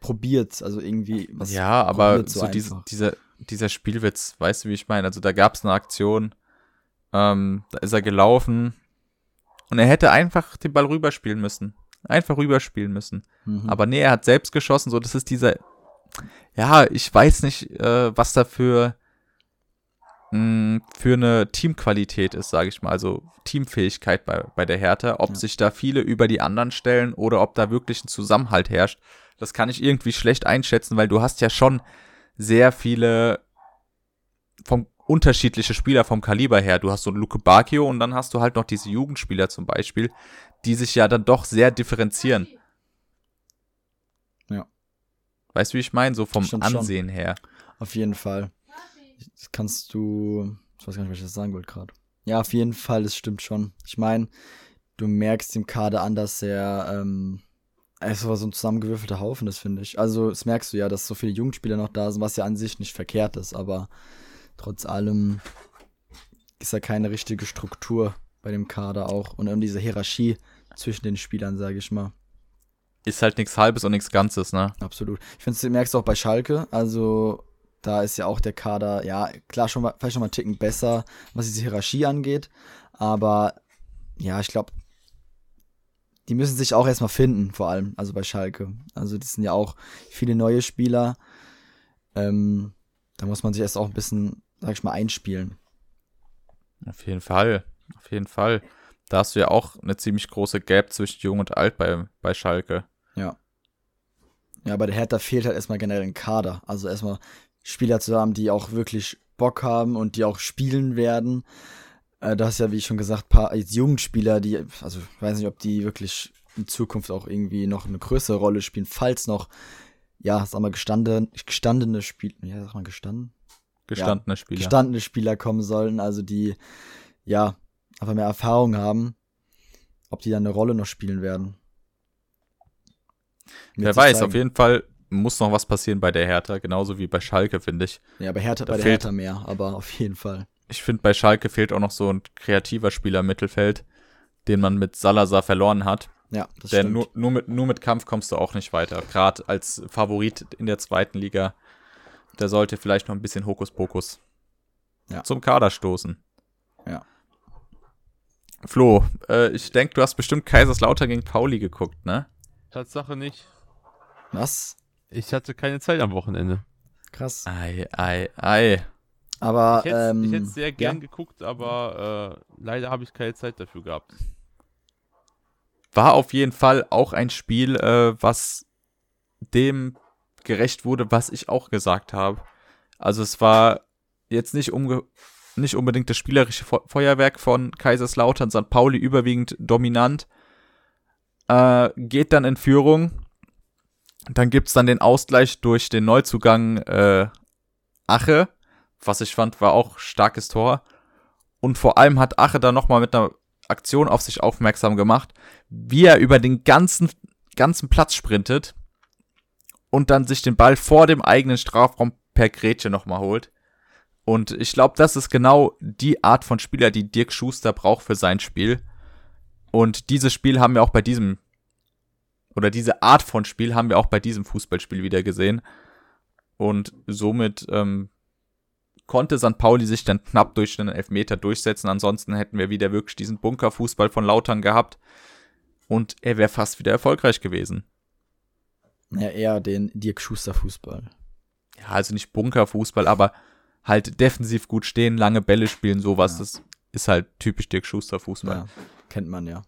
probiert, also irgendwie was ja, aber probiert so diese, dieser, dieser Spielwitz, weißt du, wie ich meine? Also da gab es eine Aktion, ähm, da ist er gelaufen und er hätte einfach den Ball rüberspielen müssen. Einfach rüberspielen müssen. Mhm. Aber nee, er hat selbst geschossen, so das ist dieser. Ja, ich weiß nicht, äh, was da für, mh, für eine Teamqualität ist, sage ich mal. Also Teamfähigkeit bei, bei der Hertha. Ob Ja. sich da viele über die anderen stellen oder ob da wirklich ein Zusammenhalt herrscht, das kann ich irgendwie schlecht einschätzen, weil du hast ja schon sehr viele vom unterschiedliche Spieler vom Kaliber her. Du hast so einen Luke Bacchio und dann hast du halt noch diese Jugendspieler zum Beispiel, die sich ja dann doch sehr differenzieren. Ja. Weißt du, wie ich meine? So vom Stimmt schon. Ansehen her. Auf jeden Fall. Das kannst du. Ich weiß gar nicht, was ich das sagen wollte gerade. Ja, auf jeden Fall, das stimmt schon. Ich meine, du merkst dem Kader an, dass er. Ähm, es war so ein zusammengewürfelter Haufen, das finde ich. Also, das merkst du ja, dass so viele Jugendspieler noch da sind, was ja an sich nicht verkehrt ist, aber trotz allem ist da keine richtige Struktur bei dem Kader auch und irgendwie diese Hierarchie zwischen den Spielern, sage ich mal. Ist halt nichts Halbes und nichts Ganzes, ne? Absolut. Ich finde, du merkst auch bei Schalke, also da ist ja auch der Kader, ja, klar, schon mal, vielleicht schon mal einen Ticken besser, was diese Hierarchie angeht, aber ja, ich glaube, die müssen sich auch erstmal finden, vor allem, also bei Schalke. Also das sind ja auch viele neue Spieler. Ähm, da muss man sich erst auch ein bisschen, sag ich mal, einspielen. Auf jeden Fall. Auf jeden Fall. Da hast du ja auch eine ziemlich große Gap zwischen Jung und Alt bei, bei Schalke. Ja. Ja, bei der Hertha fehlt halt erstmal generell ein Kader. Also erstmal Spieler zu haben, die auch wirklich Bock haben und die auch spielen werden. Äh, das ist ja, wie ich schon gesagt, paar Jugendspieler, die, also ich weiß nicht, ob die wirklich in Zukunft auch irgendwie noch eine größere Rolle spielen, falls noch, ja, sag mal, gestandene, gestandene Spieler, ja, sag mal, gestanden? Gestandene ja, Spieler. Gestandene Spieler kommen sollen, also die, ja, einfach mehr Erfahrung haben, ob die dann eine Rolle noch spielen werden. Wer weiß, zeigen. auf jeden Fall muss noch was passieren bei der Hertha, genauso wie bei Schalke, finde ich. Ja, bei Hertha, da bei der Hertha mehr, aber auf jeden Fall. Ich finde, bei Schalke fehlt auch noch so ein kreativer Spieler im Mittelfeld, den man mit Salazar verloren hat. Ja, das Denn stimmt. Nur, nur, mit, nur mit Kampf kommst du auch nicht weiter. Gerade als Favorit in der zweiten Liga, der sollte vielleicht noch ein bisschen Hokuspokus ja. zum Kader stoßen. Ja. Flo, äh, ich denke, du hast bestimmt Kaiserslautern gegen Pauli geguckt, ne? Tatsache nicht. Was? Ich hatte keine Zeit am Wochenende. Krass. Ei, ei, ei. Aber ich hätte ähm, es sehr gern ja. geguckt, aber äh, leider habe ich keine Zeit dafür gehabt. War auf jeden Fall auch ein Spiel, äh, was dem gerecht wurde, was ich auch gesagt habe. Also es war jetzt nicht, nicht unbedingt das spielerische Feuerwerk von Kaiserslautern, St. Pauli überwiegend dominant. Äh, geht dann in Führung. Dann gibt es dann den Ausgleich durch den Neuzugang äh, Ache was ich fand, war auch starkes Tor. Und vor allem hat Ache dann nochmal mit einer Aktion auf sich aufmerksam gemacht, wie er über den ganzen, ganzen Platz sprintet und dann sich den Ball vor dem eigenen Strafraum per Grätsche nochmal holt. Und ich glaube, das ist genau die Art von Spieler, die Dirk Schuster braucht für sein Spiel. Und dieses Spiel haben wir auch bei diesem, oder diese Art von Spiel haben wir auch bei diesem Fußballspiel wieder gesehen. Und somit ähm, konnte St. Pauli sich dann knapp durch den Elfmeter durchsetzen. Ansonsten hätten wir wieder wirklich diesen Bunkerfußball von Lautern gehabt. Und er wäre fast wieder erfolgreich gewesen. Ja, eher den Dirk Schuster Fußball. Ja, also nicht Bunkerfußball, aber halt defensiv gut stehen, lange Bälle spielen, sowas. Ja. Das ist halt typisch Dirk Schuster Fußball. Ja, kennt man ja.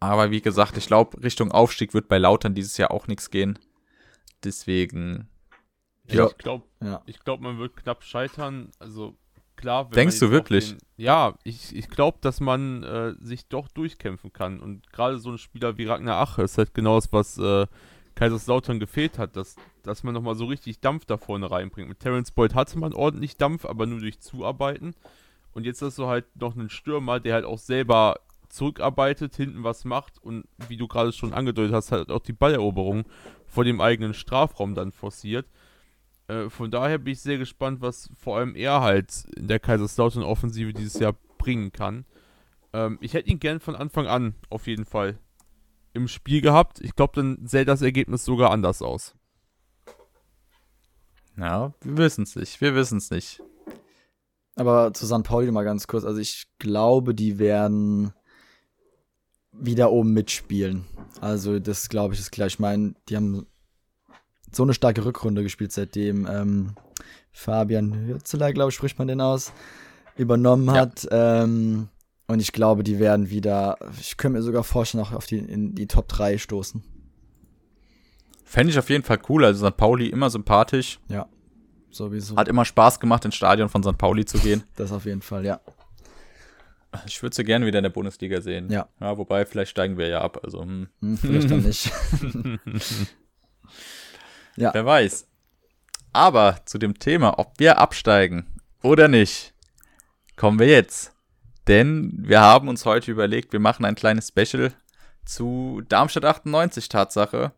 Aber wie gesagt, ich glaube, Richtung Aufstieg wird bei Lautern dieses Jahr auch nichts gehen. Deswegen ja. Ich glaube, ja. glaub, man wird knapp scheitern. Also klar. Denkst du wirklich? Den, ja, ich, ich glaube, dass man äh, sich doch durchkämpfen kann. Und gerade so ein Spieler wie Ragnar Ache ist halt genau das, was äh, Kaiserslautern gefehlt hat, dass, dass man nochmal so richtig Dampf da vorne reinbringt. Mit Terence Boyd hatte man ordentlich Dampf, aber nur durch Zuarbeiten. Und jetzt hast du halt noch einen Stürmer, der halt auch selber zurückarbeitet, hinten was macht und wie du gerade schon angedeutet hast, halt auch die Balleroberung vor dem eigenen Strafraum dann forciert. Äh, von daher bin ich sehr gespannt, was vor allem er halt in der Kaiserslautern-Offensive dieses Jahr bringen kann. Ähm, ich hätte ihn gern von Anfang an auf jeden Fall im Spiel gehabt. Ich glaube, dann sähe das Ergebnis sogar anders aus. Ja, wir wissen es nicht. Wir wissen es nicht. Aber zu St. Pauli mal ganz kurz. Also ich glaube, die werden wieder oben mitspielen. Also das glaube ich ist gleich. Ich meine, die haben so eine starke Rückrunde gespielt, seitdem ähm, Fabian Hürzeler, glaube ich, spricht man den aus, übernommen ja. hat. Ähm, und ich glaube, die werden wieder, ich könnte mir sogar vorstellen, auch auf die, in die Top 3 stoßen. Fände ich auf jeden Fall cool. Also St. Pauli immer sympathisch. Ja, sowieso. Hat immer Spaß gemacht, ins Stadion von St. Pauli zu gehen. das auf jeden Fall, ja. Ich würde sie gerne wieder in der Bundesliga sehen. Ja. ja. Wobei, vielleicht steigen wir ja ab. Also, hm. Hm, vielleicht dann nicht. Ja. Wer weiß. Aber zu dem Thema, ob wir absteigen oder nicht, kommen wir jetzt. Denn wir haben uns heute überlegt, wir machen ein kleines Special zu Darmstadt 98 Tatsache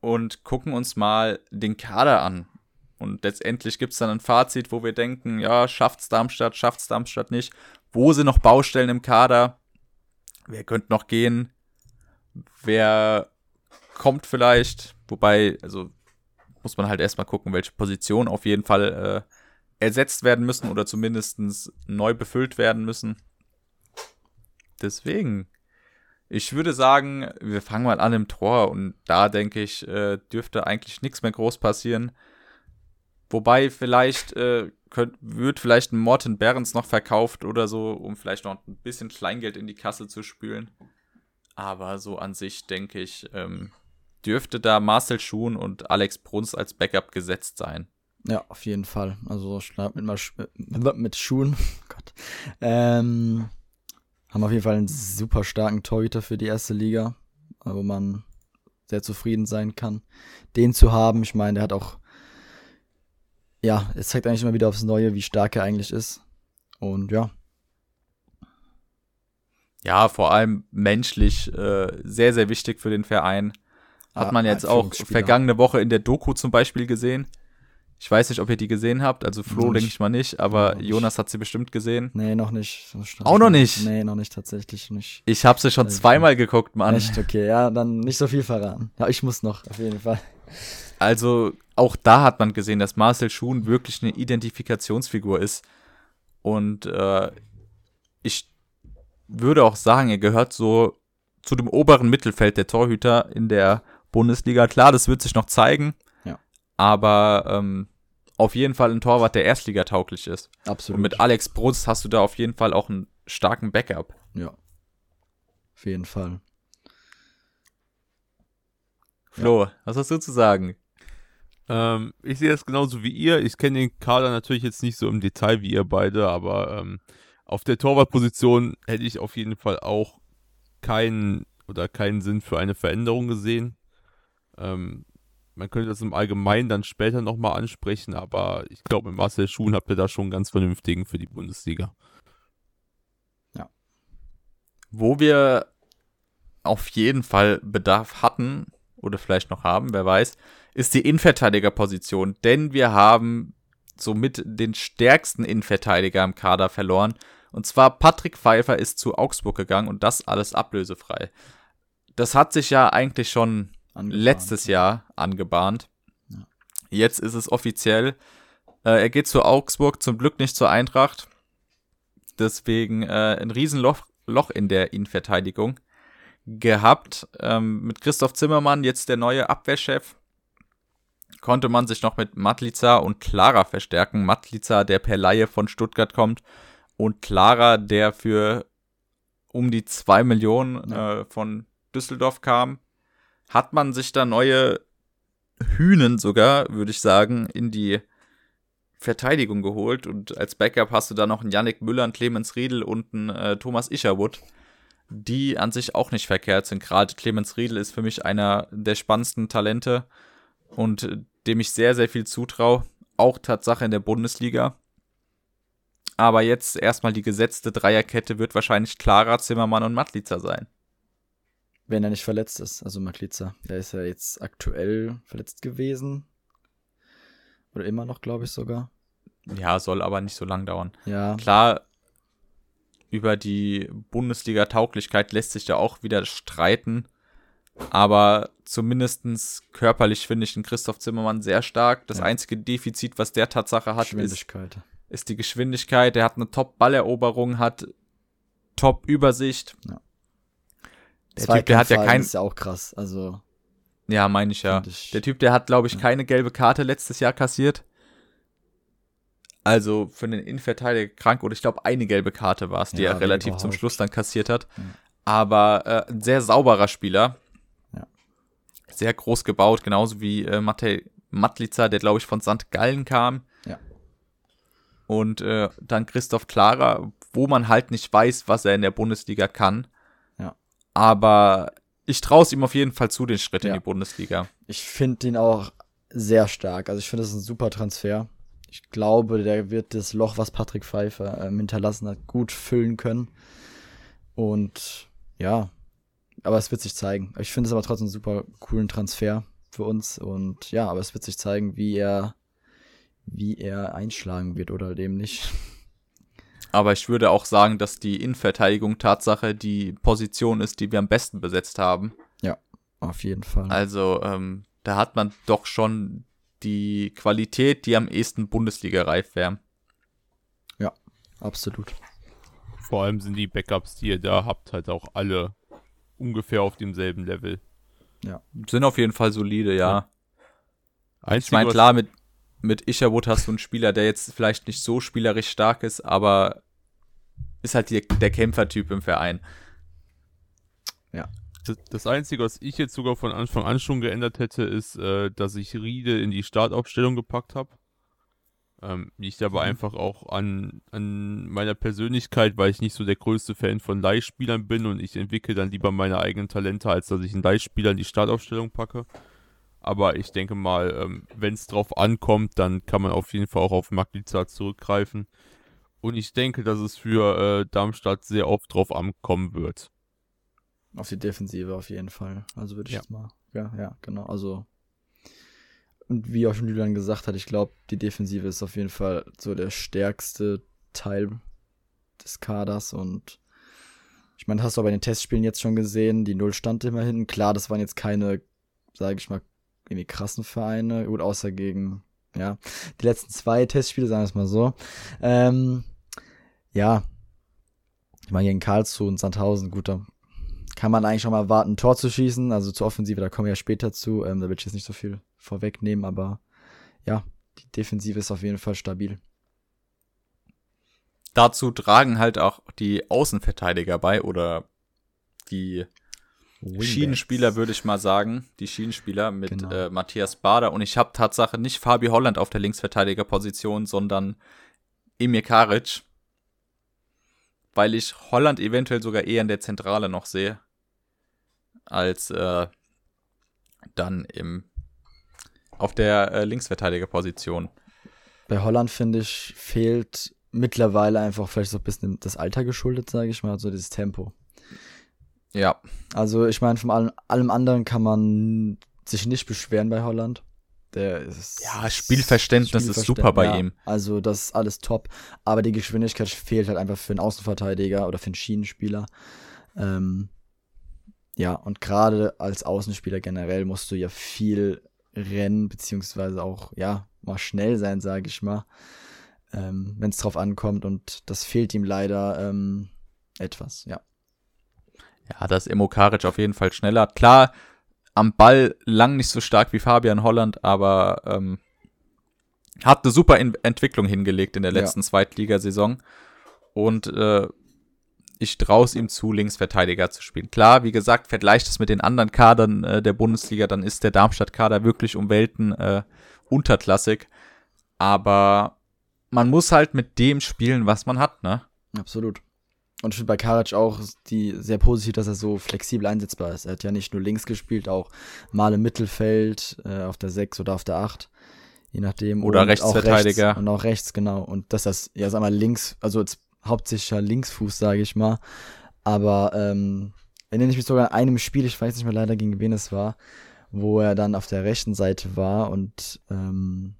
und gucken uns mal den Kader an. Und letztendlich gibt es dann ein Fazit, wo wir denken, ja, schafft's Darmstadt, schafft's Darmstadt nicht. Wo sind noch Baustellen im Kader? Wer könnte noch gehen? Wer kommt vielleicht? Wobei, also muss man halt erstmal gucken, welche Positionen auf jeden Fall äh, ersetzt werden müssen oder zumindest neu befüllt werden müssen. Deswegen, Ich würde sagen, wir fangen mal an im Tor und da denke ich, äh, dürfte eigentlich nichts mehr groß passieren. Wobei vielleicht äh, könnt, wird vielleicht ein Morten Behrens noch verkauft oder so, um vielleicht noch ein bisschen Kleingeld in die Kasse zu spülen. Aber so an sich denke ich, ähm, dürfte da Marcel Schuhn und Alex Bruns als Backup gesetzt sein. Ja, auf jeden Fall. Also mit, mit, mit Schuhen. Gott. Ähm, haben auf jeden Fall einen super starken Torhüter für die erste Liga, wo man sehr zufrieden sein kann, den zu haben. Ich meine, der hat auch, ja, es zeigt eigentlich immer wieder aufs Neue, wie stark er eigentlich ist. Und ja. Ja, vor allem menschlich äh, sehr, sehr wichtig für den Verein. Hat man jetzt auch vergangene Woche in der Doku zum Beispiel gesehen. Ich weiß nicht, ob ihr die gesehen habt. Also Flo denke ich mal nicht, aber nicht. Jonas hat sie bestimmt gesehen. Nee, noch nicht. Auch noch nicht? Nee, noch nicht, tatsächlich nicht. Ich habe sie schon also, zweimal geguckt, Mann. Echt? Okay, ja, dann nicht so viel verraten. Ja, ich muss noch, auf jeden Fall. Also, auch da hat man gesehen, dass Marcel Schuhn wirklich eine Identifikationsfigur ist. Und äh, ich würde auch sagen, er gehört so zu dem oberen Mittelfeld der Torhüter in der Bundesliga. Klar, das wird sich noch zeigen aber ähm, auf jeden Fall ein Torwart, der Erstligatauglich ist. Absolut. Und mit Alex Brunst hast du da auf jeden Fall auch einen starken Backup. Ja. Auf jeden Fall. Flo, ja. was hast du zu sagen? Ähm, ich sehe das genauso wie ihr. Ich kenne den Kader natürlich jetzt nicht so im Detail wie ihr beide, aber ähm, auf der Torwartposition hätte ich auf jeden Fall auch keinen oder keinen Sinn für eine Veränderung gesehen. Ähm, man könnte das im Allgemeinen dann später nochmal ansprechen, aber ich glaube, mit Marcel Schuhen habt ihr da schon einen ganz vernünftigen für die Bundesliga. Ja. Wo wir auf jeden Fall Bedarf hatten oder vielleicht noch haben, wer weiß, ist die Innenverteidigerposition, denn wir haben somit den stärksten Innenverteidiger im Kader verloren. Und zwar Patrick Pfeiffer ist zu Augsburg gegangen und das alles ablösefrei. Das hat sich ja eigentlich schon angebahnt. letztes Jahr angebahnt. Ja. Jetzt ist es offiziell. Äh, er geht zu Augsburg, zum Glück nicht zur Eintracht. Deswegen äh, ein Riesenloch Loch in der Innenverteidigung gehabt. Ähm, mit Christoph Zimmermann, jetzt der neue Abwehrchef, konnte man sich noch mit Matlica und Clara verstärken. Matlica, der per Laie von Stuttgart kommt, und Clara, der für um die 2 Millionen ja. äh, von Düsseldorf kam hat man sich da neue Hühnen sogar, würde ich sagen, in die Verteidigung geholt. Und als Backup hast du da noch einen Yannick Müller, einen Clemens Riedel und einen äh, Thomas Isherwood, die an sich auch nicht verkehrt sind. Gerade Clemens Riedel ist für mich einer der spannendsten Talente und äh, dem ich sehr, sehr viel zutraue. Auch Tatsache in der Bundesliga. Aber jetzt erstmal die gesetzte Dreierkette wird wahrscheinlich Clara, Zimmermann und Matlica sein. Wenn er nicht verletzt ist, also Makliza. Der ist ja jetzt aktuell verletzt gewesen. Oder immer noch, glaube ich sogar. Ja, soll aber nicht so lang dauern. Ja. Klar, über die Bundesliga-Tauglichkeit lässt sich da auch wieder streiten. Aber zumindest körperlich finde ich den Christoph Zimmermann sehr stark. Das ja. einzige Defizit, was der Tatsache hat, ist, ist die Geschwindigkeit. Er hat eine Top-Balleroberung, hat Top-Übersicht. Ja. Der Typ, der hat ja kein. ist ja auch krass. Also. Ja, meine ich ja. Ich, der Typ, der hat, glaube ich, ja. keine gelbe Karte letztes Jahr kassiert. Also für einen Innenverteidiger krank oder ich glaube eine gelbe Karte war es, die ja, er relativ überhaupt. zum Schluss dann kassiert hat. Ja. Aber äh, ein sehr sauberer Spieler. Ja. Sehr groß gebaut, genauso wie äh, Matej Matlica, der glaube ich von St. Gallen kam. Ja. Und äh, dann Christoph Klara, wo man halt nicht weiß, was er in der Bundesliga kann. Aber ich traue es ihm auf jeden Fall zu, den Schritt ja. in die Bundesliga. Ich finde ihn auch sehr stark. Also ich finde, ist ein super Transfer. Ich glaube, der wird das Loch, was Patrick Pfeiffer ähm, hinterlassen hat, gut füllen können. Und ja, aber es wird sich zeigen. Ich finde es aber trotzdem einen super coolen Transfer für uns. Und ja, aber es wird sich zeigen, wie er, wie er einschlagen wird oder dem nicht. Aber ich würde auch sagen, dass die Innenverteidigung Tatsache die Position ist, die wir am besten besetzt haben. Ja, auf jeden Fall. Also ähm, da hat man doch schon die Qualität, die am ehesten Bundesliga-reif wäre. Ja, absolut. Vor allem sind die Backups, die ihr da habt, halt auch alle ungefähr auf demselben Level. Sind auf jeden Fall solide, ja. Ich Einzige, meine, was- klar, mit, mit Isherwood hast du einen Spieler, der jetzt vielleicht nicht so spielerisch stark ist, aber ist halt die, der Kämpfertyp im Verein. Das, das Einzige, was ich jetzt sogar von Anfang an schon geändert hätte, ist, äh, dass ich Riede in die Startaufstellung gepackt habe. Ähm, liegt aber einfach auch an, an meiner Persönlichkeit, weil ich nicht so der größte Fan von Leihspielern bin und ich entwickle dann lieber meine eigenen Talente, als dass ich einen Leihspieler in die Startaufstellung packe. Aber ich denke mal, ähm, wenn es drauf ankommt, dann kann man auf jeden Fall auch auf Magliza zurückgreifen. Und ich denke, dass es für äh, Darmstadt sehr oft drauf ankommen wird. Auf die Defensive auf jeden Fall. Also würde ich Ja. jetzt mal. Ja, ja, genau. Also. Und wie auch schon Julian gesagt hat, ich glaube, die Defensive ist auf jeden Fall so der stärkste Teil des Kaders und ich meine, hast du aber in den Testspielen jetzt schon gesehen, die Null stand immerhin. Klar, das waren jetzt keine, sage ich mal, irgendwie krassen Vereine, gut, außer gegen, ja, die letzten zwei Testspiele, sagen wir es mal so. Ähm, ja, ich meine, gegen Karlsruhe und Sandhausen, gut, da kann man eigentlich schon mal warten, ein Tor zu schießen. Also zur Offensive, da kommen wir ja später zu. Ähm, da will ich jetzt nicht so viel vorwegnehmen, aber ja, die Defensive ist auf jeden Fall stabil. Dazu tragen halt auch die Außenverteidiger bei oder die Schienenspieler, würde ich mal sagen. Die Schienenspieler mit Genau. äh, Matthias Bader. Und ich habe Tatsache nicht Fabi Holland auf der Linksverteidigerposition, sondern Emir Karic. Weil ich Holland eventuell sogar eher in der Zentrale noch sehe. Als äh, dann im auf der äh, Linksverteidigerposition. Bei Holland, finde ich, fehlt mittlerweile einfach vielleicht so ein bisschen das Alter geschuldet, sage ich mal, so dieses Tempo. Ja, Also ich meine, von allem, allem anderen kann man sich nicht beschweren bei Holland. Der ist Ja, Spielverständnis ist super bei ja, ihm. Also das ist alles top. Aber die Geschwindigkeit fehlt halt einfach für einen Außenverteidiger oder für einen Schienenspieler. Ähm, ja, und gerade als Außenspieler generell musst du ja viel rennen, beziehungsweise auch, ja, mal schnell sein, sage ich mal. Ähm, Wenn es drauf ankommt. Und das fehlt ihm leider ähm, etwas, ja. Ja, das Emo Karic auf jeden Fall schneller. Klar, am Ball lang nicht so stark wie Fabian Holland, aber ähm, hat eine super in Entwicklung hingelegt in der Ja. letzten Zweitligasaison. Und äh, ich traue es ihm zu, Linksverteidiger zu spielen. Klar, wie gesagt, vergleicht es mit den anderen Kadern äh, der Bundesliga, dann ist der Darmstadt-Kader wirklich um Welten äh, unterklassig. Aber man muss halt mit dem spielen, was man hat, ne? Absolut. Und ich finde bei Karic auch die sehr positiv, dass er so flexibel einsetzbar ist. Er hat ja nicht nur links gespielt, auch mal im Mittelfeld, äh, auf der 6 oder auf der 8. Je nachdem. Oder Und auch Rechtsverteidiger. Rechts, und auch rechts, genau. Und dass das, ja, sag mal, links, also jetzt hauptsächlich Linksfuß, sage ich mal. Aber ähm, erinnere ich mich sogar an einem Spiel, ich weiß nicht mehr leider, gegen wen es war, wo er dann auf der rechten Seite war und ähm,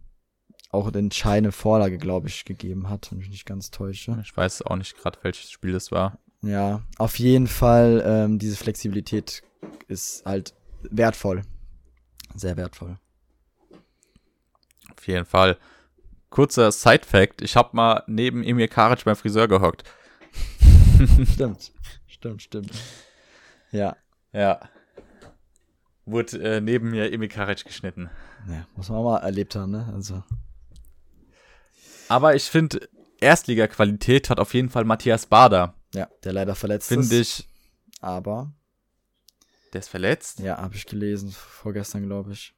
auch eine entscheidende Vorlage, glaube ich, gegeben hat, wenn ich mich nicht ganz täusche. Ich weiß auch nicht gerade, welches Spiel das war. Ja, auf jeden Fall, ähm, diese Flexibilität ist halt wertvoll. Sehr wertvoll. Auf jeden Fall. Kurzer Side-Fact: Ich habe mal neben Emir Karic beim Friseur gehockt. Stimmt. Stimmt, stimmt. Ja. Ja. Wurde äh, neben mir Emir Karic geschnitten. ja. Muss man auch mal erlebt haben, ne? Also. Aber ich finde, Erstliga-Qualität hat auf jeden Fall Matthias Bader. Ja, der leider verletzt ist. Finde ich. Aber, Der ist verletzt? ja, habe ich gelesen, vorgestern, glaube ich.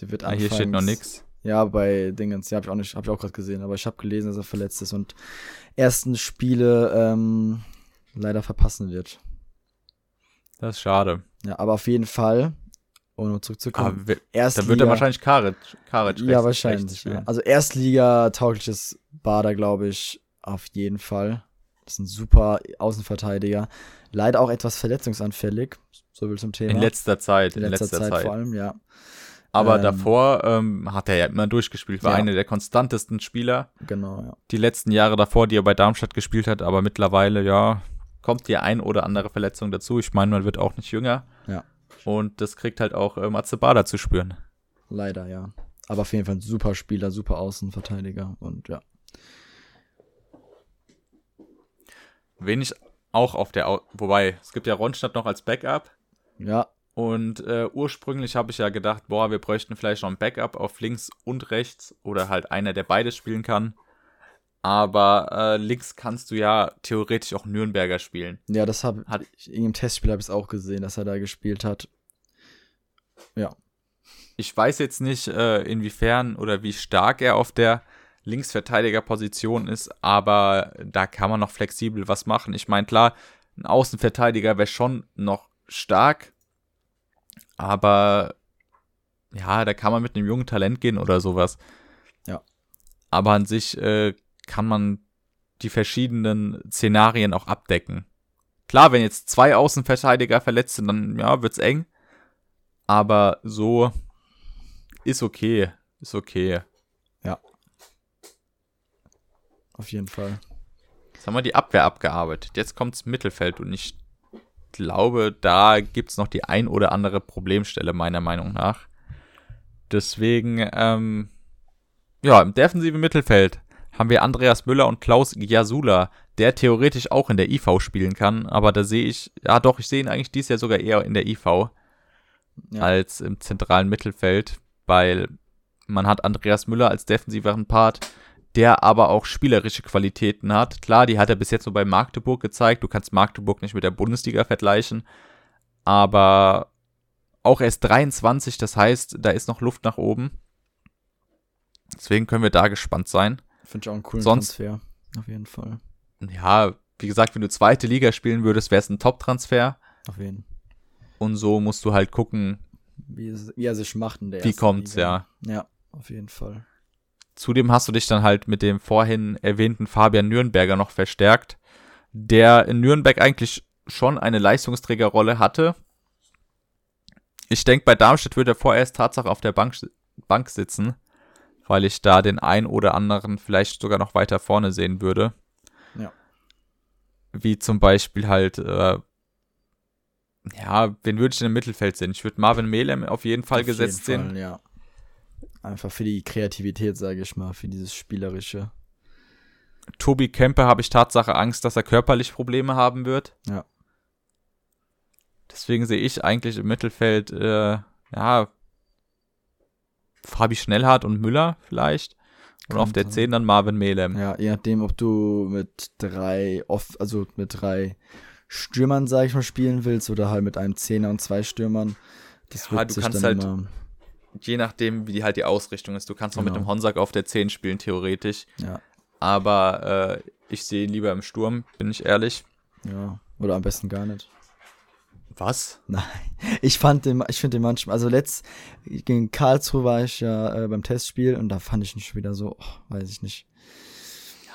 Der wird Ah, hier steht noch nix. Ja, bei Dingens, ja, habe ich auch nicht, habe ich auch gerade gesehen, aber ich habe gelesen, dass er verletzt ist und ersten Spiele ähm, leider verpassen wird. Das ist schade. Ja, aber auf jeden Fall, um Aber zurückzukommen, wi- Erstliga, dann wird er wahrscheinlich Karic, Karic Ja, rechts- wahrscheinlich. Ja. Also Erstliga-taugliches Bader, glaube ich, auf jeden Fall. Das ist ein super Außenverteidiger. Leider auch etwas verletzungsanfällig, so viel zum Thema. In letzter Zeit. In letzter, Zeit, vor allem, ja. Aber Ähm, davor ähm, hat er ja immer durchgespielt. War Ja. einer der konstantesten Spieler. Genau, ja. die letzten Jahre davor, die er bei Darmstadt gespielt hat, aber mittlerweile, ja, kommt die ein oder andere Verletzung dazu. Ich meine, man wird auch nicht jünger. Und das kriegt halt auch äh, Matze Bader zu spüren. Leider, ja. Aber auf jeden Fall ein super Spieler, super Außenverteidiger und ja. Wen ich auch auf der, Au wobei, es gibt ja Ronstadt noch als Backup. Ja, Und äh, ursprünglich habe ich ja gedacht, boah, wir bräuchten vielleicht noch ein Backup auf links und rechts oder halt einer, der beides spielen kann. Aber äh, links kannst du ja theoretisch auch Nürnberger spielen. ja, das habe ich in dem Testspiel habe ich es auch gesehen, dass er da gespielt hat. Ja, Ich weiß jetzt nicht, äh, inwiefern oder wie stark er auf der Linksverteidigerposition ist, aber da kann man noch flexibel was machen. Ich meine, klar, ein Außenverteidiger wäre schon noch stark, aber ja, da kann man mit einem jungen Talent gehen oder sowas. Ja. Aber an sich äh, kann man die verschiedenen Szenarien auch abdecken. Klar, wenn jetzt zwei Außenverteidiger verletzt sind, dann ja, wird's eng. Aber so ist okay. Ist okay. auf jeden Fall. Jetzt haben wir die Abwehr abgearbeitet. Jetzt kommt's Mittelfeld und ich glaube, da gibt's noch die ein oder andere Problemstelle, meiner Meinung nach. Deswegen, ähm, ja, im defensiven Mittelfeld haben wir Andreas Müller und Klaus Jasula, der theoretisch auch in der IV spielen kann, aber da sehe ich, ja doch, ich sehe ihn eigentlich dieses Jahr sogar eher in der IV Ja. als im zentralen Mittelfeld, weil man hat Andreas Müller als defensiveren Part, der aber auch spielerische Qualitäten hat. Klar, die hat er bis jetzt nur bei Magdeburg gezeigt. Du kannst Magdeburg nicht mit der Bundesliga vergleichen, aber auch erst 23, das heißt, da ist noch Luft nach oben. Deswegen können wir da gespannt sein. Finde ich auch einen coolen Sonst- Transfer. Auf jeden Fall. Ja, wie gesagt, wenn du zweite Liga spielen würdest, wäre es ein Top-Transfer. Auf jeden Und so musst du halt gucken, wie, es, wie er sich macht in der wie kommt's, Liga. ja. Ja, auf jeden Fall. Zudem hast du dich dann halt mit dem vorhin erwähnten Fabian Nürnberger noch verstärkt, der in Nürnberg eigentlich schon eine Leistungsträgerrolle hatte. Ich denke, bei Darmstadt wird er vorerst Tatsache auf der Bank, Bank sitzen, weil ich da den ein oder anderen vielleicht sogar noch weiter vorne sehen würde. Ja. Wie zum Beispiel halt, äh, ja, wen würde ich denn im Mittelfeld sehen? Ich würde Marvin Melem auf jeden Fall Auf gesetzt jeden sehen. Fall, ja. Einfach für die Kreativität, sage ich mal, für dieses Spielerische. Tobi Kempe habe ich Tatsache Angst, dass er körperlich Probleme haben wird. Ja. Deswegen sehe ich eigentlich im Mittelfeld, äh, ja, Fabi Schnellhardt und Müller vielleicht. Und Kann auf der sein. 10 dann Marvin Melem. Ja, je nachdem, ob du mit drei off, also mit drei Stürmern, sag ich mal, spielen willst oder halt mit einem Zehner und zwei Stürmern. Das Ja, wird du sich kannst dann halt immer, Je nachdem, wie die halt die Ausrichtung ist. Du kannst auch mit Genau. dem Honsack auf der 10 spielen, theoretisch. ja, Aber äh, ich sehe ihn lieber im Sturm, bin ich ehrlich. ja, oder am besten gar nicht. Was? Nein, ich fand den, ich finde den manchmal, also letzt gegen Karlsruhe war ich ja äh, beim Testspiel und da fand ich ihn schon wieder so, oh, weiß ich nicht.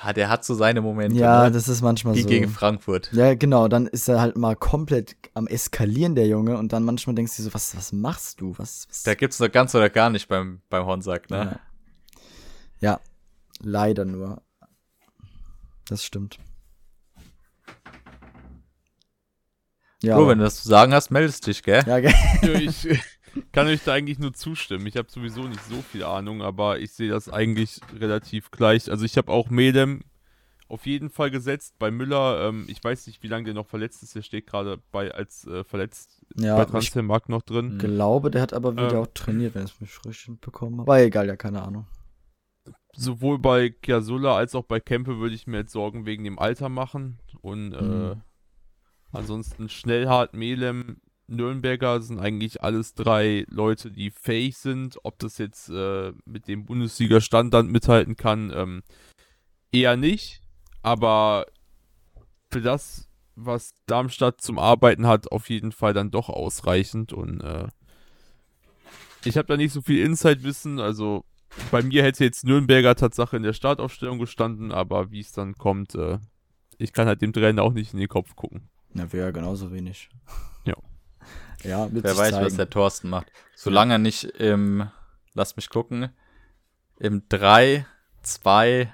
Ja, der hat so seine Momente. Ja, ne? das ist manchmal Wie so. gegen Frankfurt. Ja, genau, dann ist er halt mal komplett am Eskalieren, der Junge, und dann manchmal denkst du so, was, was machst du? Was, was? Da gibt's noch ganz oder gar nicht beim, beim Honsack, ne? Ja. ja, leider nur. Das stimmt. Ja, aber- wenn du das zu sagen hast, meldest dich, gell? ja, gell? Ich kann euch da eigentlich nur zustimmen. Ich habe sowieso nicht so viel Ahnung, aber ich sehe das eigentlich relativ gleich. Also ich habe auch Medem auf jeden Fall gesetzt. Bei Müller, ähm, ich weiß nicht, wie lange der noch verletzt ist. Der steht gerade bei als äh, verletzt ja, bei ich Transfermarkt noch drin. glaube, der hat aber wieder Ähm. auch trainiert, wenn ich es mich richtig bekommen habe. War egal, ja, keine Ahnung. Sowohl bei Kiasula als auch bei Kempe würde ich mir jetzt Sorgen wegen dem Alter machen. Und äh, Mhm. ansonsten Schnellhardt, Melem, Nürnberger sind eigentlich alles drei Leute, die fähig sind. Ob das jetzt äh, mit dem Bundesliga-Standard mithalten kann, ähm, eher nicht. Aber für das, was Darmstadt zum Arbeiten hat, auf jeden Fall dann doch ausreichend. Und äh, ich habe da nicht so viel Insight-Wissen. Also bei mir hätte jetzt Nürnberger Tatsache in der Startaufstellung gestanden, aber wie es dann kommt, äh, ich kann halt dem Trainer auch nicht in den Kopf gucken. Na, wäre ja genauso wenig. Ja. Ja, Wer weiß, zeigen. was der Thorsten macht. Solange er nicht im, lass mich gucken, im 3, 2,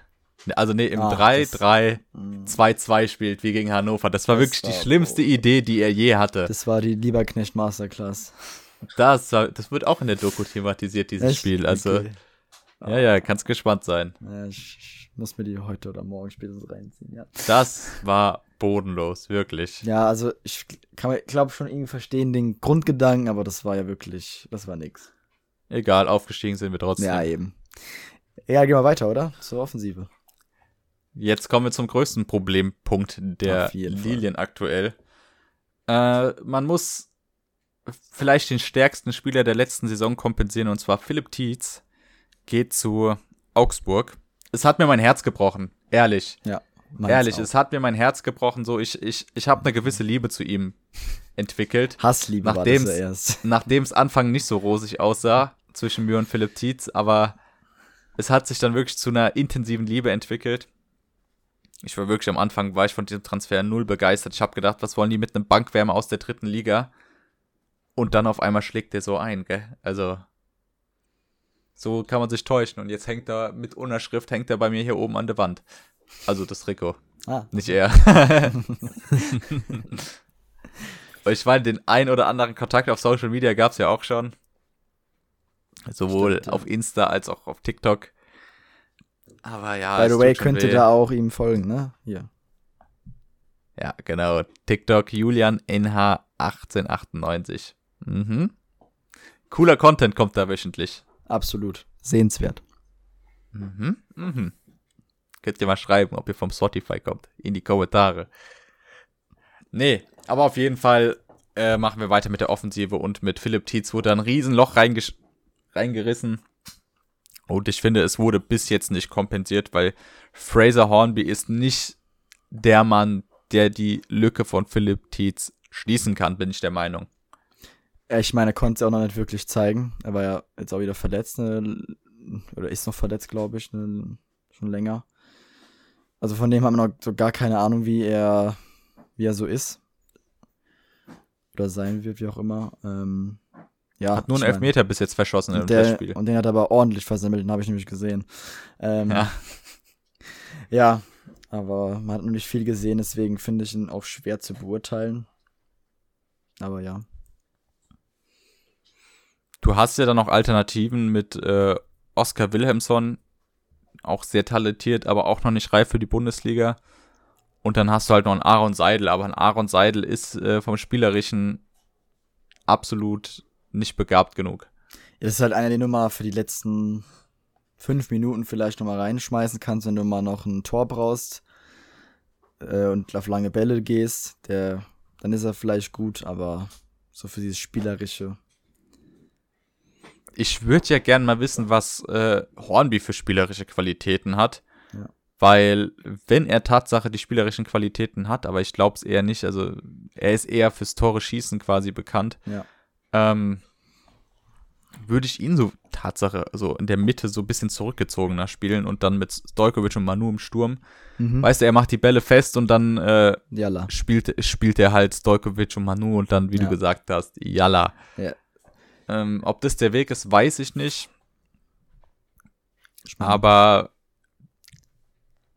also nee, im Ach, 3, das- 3, Mhm. 2, 2 spielt wie gegen Hannover. Das war Das wirklich die war- schlimmste Idee, die er je hatte. Das war die Lieberknecht Masterclass. Das, war- das wird auch in der Doku thematisiert, dieses Echt? Spiel. Also, Okay. ja, ja, kannst gespannt sein. Ja, ich, ich muss mir die heute oder morgen spätestens reinziehen, ja. Das war bodenlos, wirklich. Ja, also ich kann glaube schon irgendwie verstehen den Grundgedanken, aber das war ja wirklich, das war nix. Egal, aufgestiegen sind wir trotzdem. Ja, eben. Ja, gehen wir weiter, oder? Zur Offensive. Jetzt kommen wir zum größten Problempunkt der jeden Fall. Lilien aktuell. Äh, man muss vielleicht den stärksten Spieler der letzten Saison kompensieren, und zwar Philipp Tietz geht zu Augsburg. Es hat mir mein Herz gebrochen, ehrlich. Ja. Meins Ehrlich, auch. es hat mir mein Herz gebrochen. So, ich, ich, ich habe eine gewisse Liebe zu ihm entwickelt. Hassliebe war das Nachdem's- ja erst. Nachdem es Anfang nicht so rosig aussah zwischen mir und Philipp Tietz, aber es hat sich dann wirklich zu einer intensiven Liebe entwickelt. Ich war wirklich am Anfang, war ich von diesem Transfer null begeistert. Ich habe gedacht, was wollen die mit einem Bankwärmer aus der dritten Liga? Und dann auf einmal schlägt der so ein, gell? Also, so kann man sich täuschen. Und jetzt hängt er mit Unterschrift, hängt er bei mir hier oben an der Wand. Also das Trikot. Ah, Nicht er. Ich meine, den ein oder anderen Kontakt auf Social Media gab es ja auch schon. Sowohl Stimmt, ja. auf Insta als auch auf TikTok. Aber ja. by the way, tut schon könnt ihr weh. da auch ihm folgen, ne? Hier. Ja, genau. TikTok Julian NH 1898. Mhm. Cooler Content kommt da wöchentlich. Absolut. Sehenswert. Mhm. Mhm. Könnt ihr mal schreiben, ob ihr vom Spotify kommt. In die Kommentare. Nee, aber auf jeden Fall äh, machen wir weiter mit der Offensive und mit Philipp Tietz wurde ein Riesenloch reingerissen. Und ich finde, es wurde bis jetzt nicht kompensiert, weil Fraser Hornby ist nicht der Mann, der die Lücke von Philipp Tietz schließen kann, bin ich der Meinung. Ich meine, er konnte es auch noch nicht wirklich zeigen. Er war ja jetzt auch wieder verletzt, ne? oder ist noch verletzt, glaube ich, ne? schon länger. Also von dem haben wir noch so gar keine Ahnung, wie er, wie er so ist. Oder sein wird, wie auch immer. Ähm, ja, Hat nur einen mein, Elfmeter bis jetzt verschossen im der, Testspiel. und den hat er aber ordentlich versemmelt, den habe ich nämlich gesehen. Ähm, Ja. ja, aber man hat noch nicht viel gesehen, deswegen finde ich ihn auch schwer zu beurteilen. Aber ja. Du hast ja dann noch Alternativen mit äh, Oskar Wilhelmsson, auch sehr talentiert, aber auch noch nicht reif für die Bundesliga. Und dann hast du halt noch einen Aaron Seidel, aber ein Aaron Seidel ist äh, vom Spielerischen absolut nicht begabt genug. Das ist halt einer, den du mal für die letzten fünf Minuten vielleicht nochmal reinschmeißen kannst, wenn du mal noch ein Tor brauchst äh, und auf lange Bälle gehst. Der, dann ist er vielleicht gut, aber so für dieses Spielerische. Ich würde ja gern mal wissen, was äh, Hornby für spielerische Qualitäten hat. Ja. Weil, wenn er Tatsache die spielerischen Qualitäten hat, aber ich glaube es eher nicht, also er ist eher fürs Tore schießen quasi bekannt, Ja. ähm, würde ich ihn so Tatsache so in der Mitte so ein bisschen zurückgezogener spielen und dann mit Stojkovic und Manu im Sturm. Mhm. Weißt du, er macht die Bälle fest und dann äh, spielt, spielt er halt Stojkovic und Manu und dann, wie Ja. du gesagt hast, Jalla. Ja. Ähm, ob das der Weg ist, weiß ich nicht. Spannend. Aber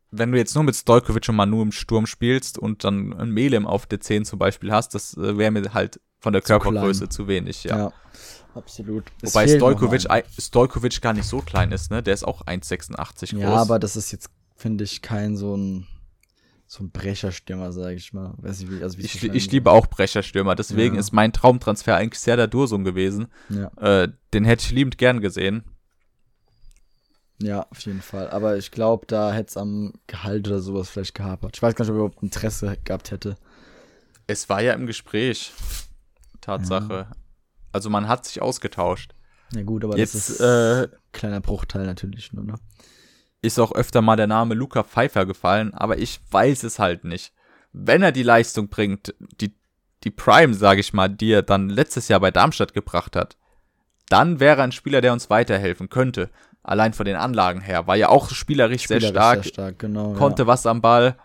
wenn du jetzt nur mit Stojkovic und Manu im Sturm spielst und dann ein Melem auf der 10 zum Beispiel hast, das äh, wäre mir halt von der Zu Körpergröße klein. zu wenig, ja. ja. absolut. Es Wobei Stojkovic, Stojkovic gar nicht so klein ist, ne? Der ist auch 1,86 groß. Ja, aber das ist jetzt, finde ich, kein so ein so ein Brecherstürmer, sage ich mal. Weiß nicht, wie, also wie ich, ich liebe auch Brecherstürmer, deswegen Ja. ist mein Traumtransfer eigentlich Serdar Dursun gewesen. Ja. Äh, den hätte ich liebend gern gesehen. Ja, auf jeden Fall. Aber ich glaube, da hätte es am Gehalt oder sowas vielleicht gehapert. Ich weiß gar nicht, ob er überhaupt Interesse gehabt hätte. Es war ja im Gespräch. Tatsache. Also man hat sich ausgetauscht. Ja gut, aber Jetzt das ist äh, ein kleiner Bruchteil natürlich nur, ne? Ist auch öfter mal der Name Luca Pfeiffer gefallen, aber ich weiß es halt nicht. Wenn er die Leistung bringt, die, die Prime, sage ich mal, die er dann letztes Jahr bei Darmstadt gebracht hat, dann wäre er ein Spieler, der uns weiterhelfen könnte. Allein von den Anlagen her. War ja auch spielerisch, sehr Spielerisch stark, Sehr stark, genau. konnte was am Ball.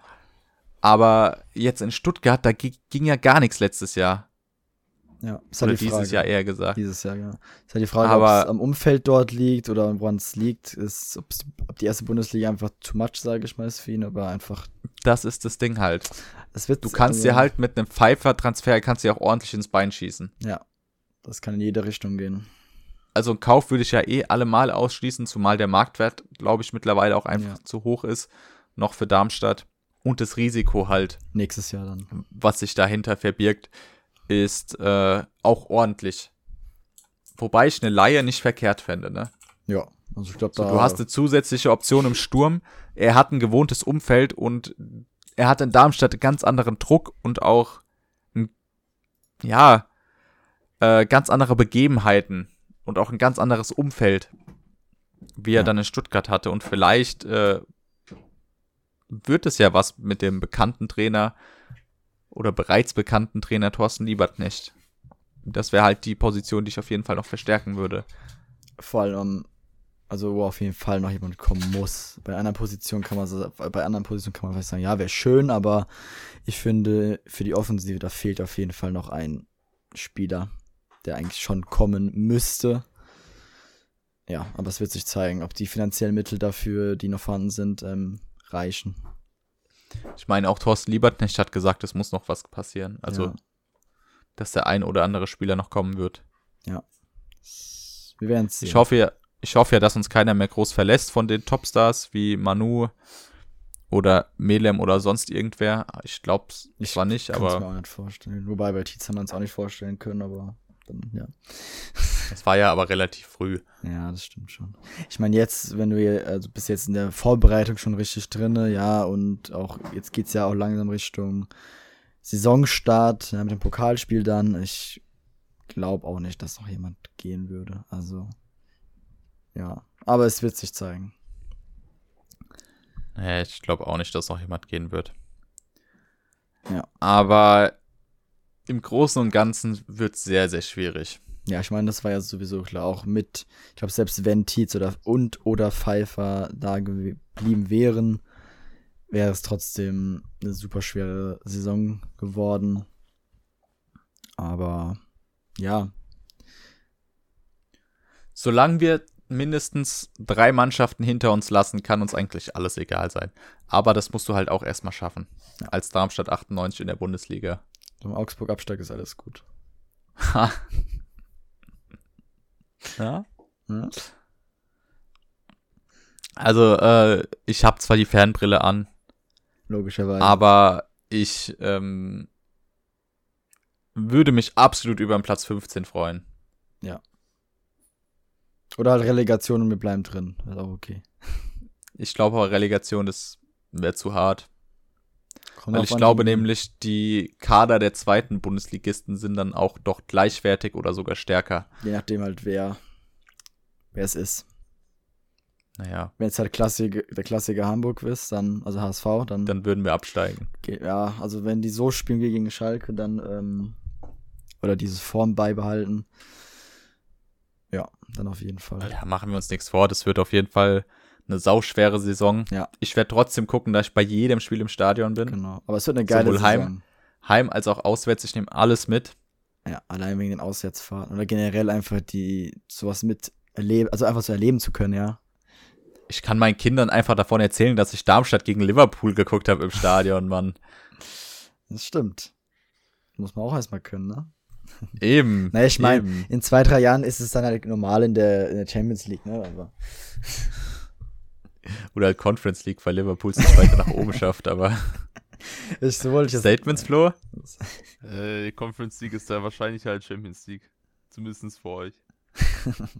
Aber jetzt in Stuttgart, da gi- ging ja gar nichts letztes Jahr. Ja. Ist Oder halt die dieses Frage. Jahr eher gesagt. Dieses Jahr, ja. Ist halt die Frage, ob es am Umfeld dort liegt oder woran es liegt. Ist, ob die erste Bundesliga einfach too much, sage ich mal, ist für ihn, aber einfach. Das ist das Ding halt. Es wird, Du kannst also, dir halt mit einem Pfeiffer-Transfer, kannst dir auch ordentlich ins Bein schießen. Ja. Das kann in jede Richtung gehen. also einen Kauf würde ich ja eh allemal ausschließen, zumal der Marktwert, glaube ich, mittlerweile auch einfach Ja. zu hoch ist, noch für Darmstadt. Und das Risiko halt, Nächstes Jahr dann. was sich dahinter verbirgt, ist äh, auch ordentlich. Wobei ich eine Laie nicht verkehrt fände, ne? Ja, also ich glaube, So, du hast eine zusätzliche Option im Sturm. Er hat ein gewohntes Umfeld und er hat in Darmstadt einen ganz anderen Druck und auch, ein, ja, äh, ganz andere Begebenheiten und auch ein ganz anderes Umfeld, wie er Ja. dann in Stuttgart hatte. Und vielleicht äh, wird es ja was mit dem bekannten Trainer oder bereits bekannten Trainer Thorsten Lieberknecht. Das wäre halt die Position, die ich auf jeden Fall noch verstärken würde. vor allem, also wo auf jeden Fall noch jemand kommen muss. Bei einer Position kann man bei anderen Positionen kann man vielleicht sagen, ja, wäre schön, aber ich finde, für die Offensive, da fehlt auf jeden Fall noch ein Spieler, der eigentlich schon kommen müsste. Ja, aber es wird sich zeigen, ob die finanziellen Mittel dafür, die noch vorhanden sind, ähm, reichen. Ich meine, auch Thorsten Lieberknecht hat gesagt, es muss noch was passieren. Also, ja. dass der ein oder andere Spieler noch kommen wird. wir werden es sehen. Ich hoffe, ja- ich hoffe ja, dass uns keiner mehr groß verlässt von den Topstars wie Manu oder Melem oder sonst irgendwer. Ich glaube es Ich zwar nicht, Kann es mir aber auch nicht vorstellen. Wobei bei Tietz haben wir uns auch nicht vorstellen können, aber dann, ja. das war ja aber relativ früh. Ja, das stimmt schon. Ich meine, jetzt, wenn du hier, also bis jetzt in der Vorbereitung schon richtig drinne, ja, und auch jetzt geht's ja auch langsam Richtung Saisonstart, ja, mit dem Pokalspiel dann. Ich glaube auch nicht, dass noch jemand gehen würde. Also, ja. Aber es wird sich zeigen. Ich glaube auch nicht, dass noch jemand gehen wird. Ja. Aber im Großen und Ganzen wird es sehr, sehr schwierig. Ja, ich meine, das war ja sowieso klar. Auch mit, ich glaube, selbst wenn Tietz oder und oder Pfeiffer da geblieben wären, wäre es trotzdem eine super schwere Saison geworden. Aber ja, Solange wir mindestens drei Mannschaften hinter uns lassen, kann uns eigentlich alles egal sein. Aber das musst du halt auch erstmal schaffen. Als Darmstadt 98 in der Bundesliga. Im Augsburg-Absteig ist alles gut. Ha. ja. Ja? Also, äh, ich habe zwar die Fernbrille an, Logischerweise. aber ich ähm, würde mich absolut über den Platz 15 freuen. Oder halt Relegation und wir bleiben drin. Ist auch okay. Ich glaube aber, Relegation, das wäre zu hart. Kommt Weil ich glaube nämlich, die Kader der zweiten Bundesligisten sind dann auch doch gleichwertig oder sogar stärker. Je nachdem halt, wer, wer es ist. Naja, Wenn jetzt halt Klassik, der Klassiker Hamburg ist, dann, also HSV, dann, dann würden wir absteigen. geht, ja, also wenn die so spielen wie gegen Schalke, dann, ähm, oder diese Form beibehalten, ja, dann auf jeden Fall. Ja, machen wir uns nichts vor. Das wird auf jeden Fall eine sauschwere Saison. Ja. Ich werde trotzdem gucken, dass ich bei jedem Spiel im Stadion bin. Genau. Aber es wird eine geile Sowohl Saison. heim- Heim als auch auswärts. Ich nehme alles mit. Ja, allein wegen den Auswärtsfahrten. Oder generell einfach die, sowas mit erleben, also einfach so erleben zu können, ja. Ich kann meinen Kindern einfach davon erzählen, dass ich Darmstadt gegen Liverpool geguckt habe im Stadion, Mann. Das stimmt. Muss man auch erstmal können, ne? Eben. Na, ich meine, in zwei, drei Jahren ist es dann halt normal in der, in der Champions League, ne? Aber Oder halt Conference League, weil Liverpool es nicht weiter nach oben schafft, aber. ich, so wollte ich. Statements, Flo? Äh, Conference League ist da wahrscheinlich halt Champions League. Zumindest für euch. Ja.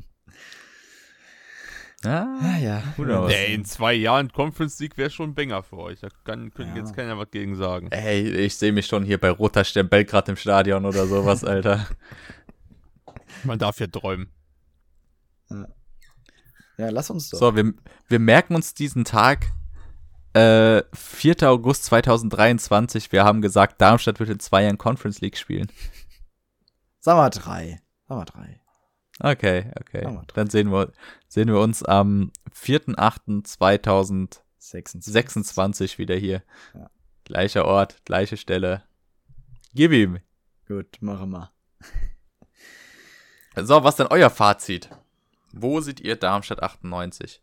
Ah, ja. Nee, in zwei Jahren Conference League wäre schon ein Banger für euch. Da kann, könnte Ja. jetzt keiner was gegen sagen. Ey, ich sehe mich schon hier bei Roter Stern Belgrad im Stadion oder sowas, Alter. Man darf ja träumen. Ja, lass uns doch. So, wir, wir merken uns diesen Tag. Äh, 4. August 2023. Wir haben gesagt, Darmstadt wird in zwei Jahren Conference League spielen. Sag mal drei. Sag mal drei. Okay, okay. Wir drauf. Dann sehen wir, sehen wir uns am 4.8.2026 26. wieder hier. Ja. Gleicher Ort, gleiche Stelle. Gib ihm. Gut, machen wir. So, was denn euer Fazit? Wo seht ihr Darmstadt 98?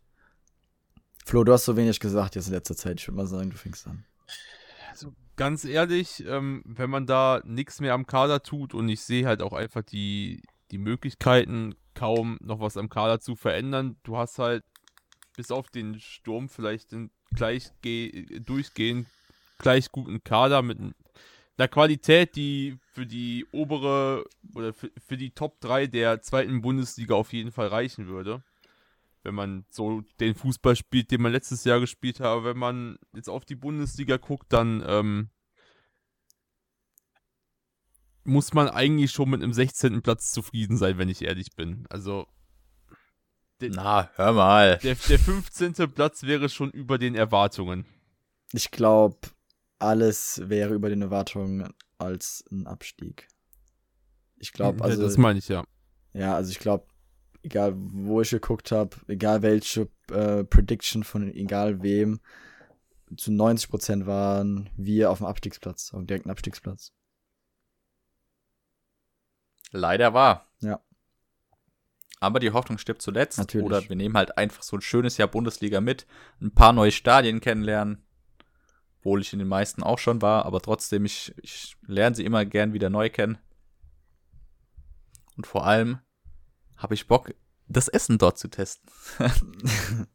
Flo, du hast so wenig gesagt jetzt in letzter Zeit. Ich würde mal sagen, du fängst an. Also ganz ehrlich, ähm, wenn man da nichts mehr am Kader tut und ich sehe halt auch einfach die, die Möglichkeiten, kaum noch was am Kader zu verändern. Du hast halt bis auf den Sturm vielleicht einen gleich durchgehend gleich guten Kader mit einer Qualität, die für die obere oder für, für die Top 3 der zweiten Bundesliga auf jeden Fall reichen würde. Wenn man so den Fußball spielt, den man letztes Jahr gespielt hat. Aber wenn man jetzt auf die Bundesliga guckt, dann ähm, muss man eigentlich schon mit einem 16. Platz zufrieden sein, wenn ich ehrlich bin. Also. Den, Na, hör mal. Der, der 15. Platz wäre schon über den Erwartungen. Ich glaube, alles wäre über den Erwartungen als ein Abstieg. Ich glaube, also. Ja, das meine ich ja. Ja, also ich glaube, egal wo ich geguckt habe, egal welche äh, Prediction von egal wem, zu 90% waren wir auf dem Abstiegsplatz, auf dem direkten Abstiegsplatz. Leider war. Ja. Aber die Hoffnung stirbt zuletzt. Natürlich. Oder wir nehmen halt einfach so ein schönes Jahr Bundesliga mit, ein paar neue Stadien kennenlernen. Obwohl ich in den meisten auch schon war, aber trotzdem, ich, ich lerne sie immer gern wieder neu kennen. Und vor allem habe ich Bock, das Essen dort zu testen.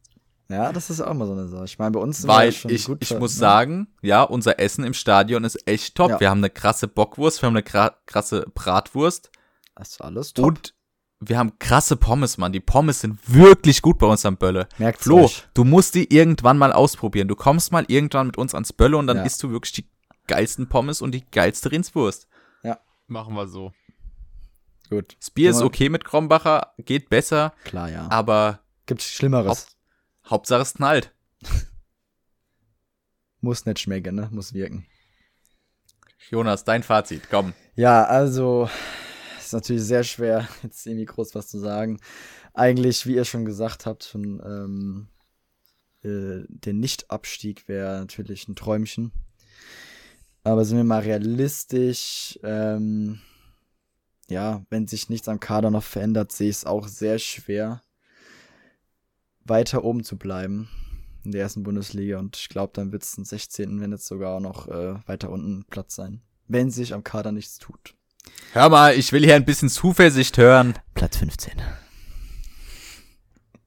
ja, das ist auch immer so eine Sache. Ich meine, bei uns Weil ich, ich muss ne? sagen, ja, unser Essen im Stadion ist echt top. Ja. Wir haben eine krasse Bockwurst, wir haben eine krasse Bratwurst. Das ist alles top. Und wir haben krasse Pommes, Mann. Die Pommes sind wirklich gut bei uns am Bölle. Merkt Flo, euch. du musst die irgendwann mal ausprobieren. Du kommst mal irgendwann mit uns ans Bölle und dann ja. isst du wirklich die geilsten Pommes und die geilste Rindswurst. Ja. Machen wir so. Gut. Das Bier ist okay mit Krombacher, geht besser. Klar, ja. Aber. Gibt's Schlimmeres. Haupt, Hauptsache es knallt. Muss nicht schmecken, ne? Muss wirken. Jonas, dein Fazit, komm. Ja, also ist natürlich sehr schwer, jetzt irgendwie groß was zu sagen. Eigentlich, wie ihr schon gesagt habt, schon ähm, äh, der Nicht-Abstieg wäre natürlich ein Träumchen. Aber sind wir mal realistisch, ähm, ja, wenn sich nichts am Kader noch verändert, sehe ich es auch sehr schwer, weiter oben zu bleiben in der ersten Bundesliga. Und ich glaube, dann wird es ein 16., wenn jetzt sogar noch äh, weiter unten Platz sein, wenn sich am Kader nichts tut. Hör mal, ich will hier ein bisschen Zuversicht hören. Platz 15.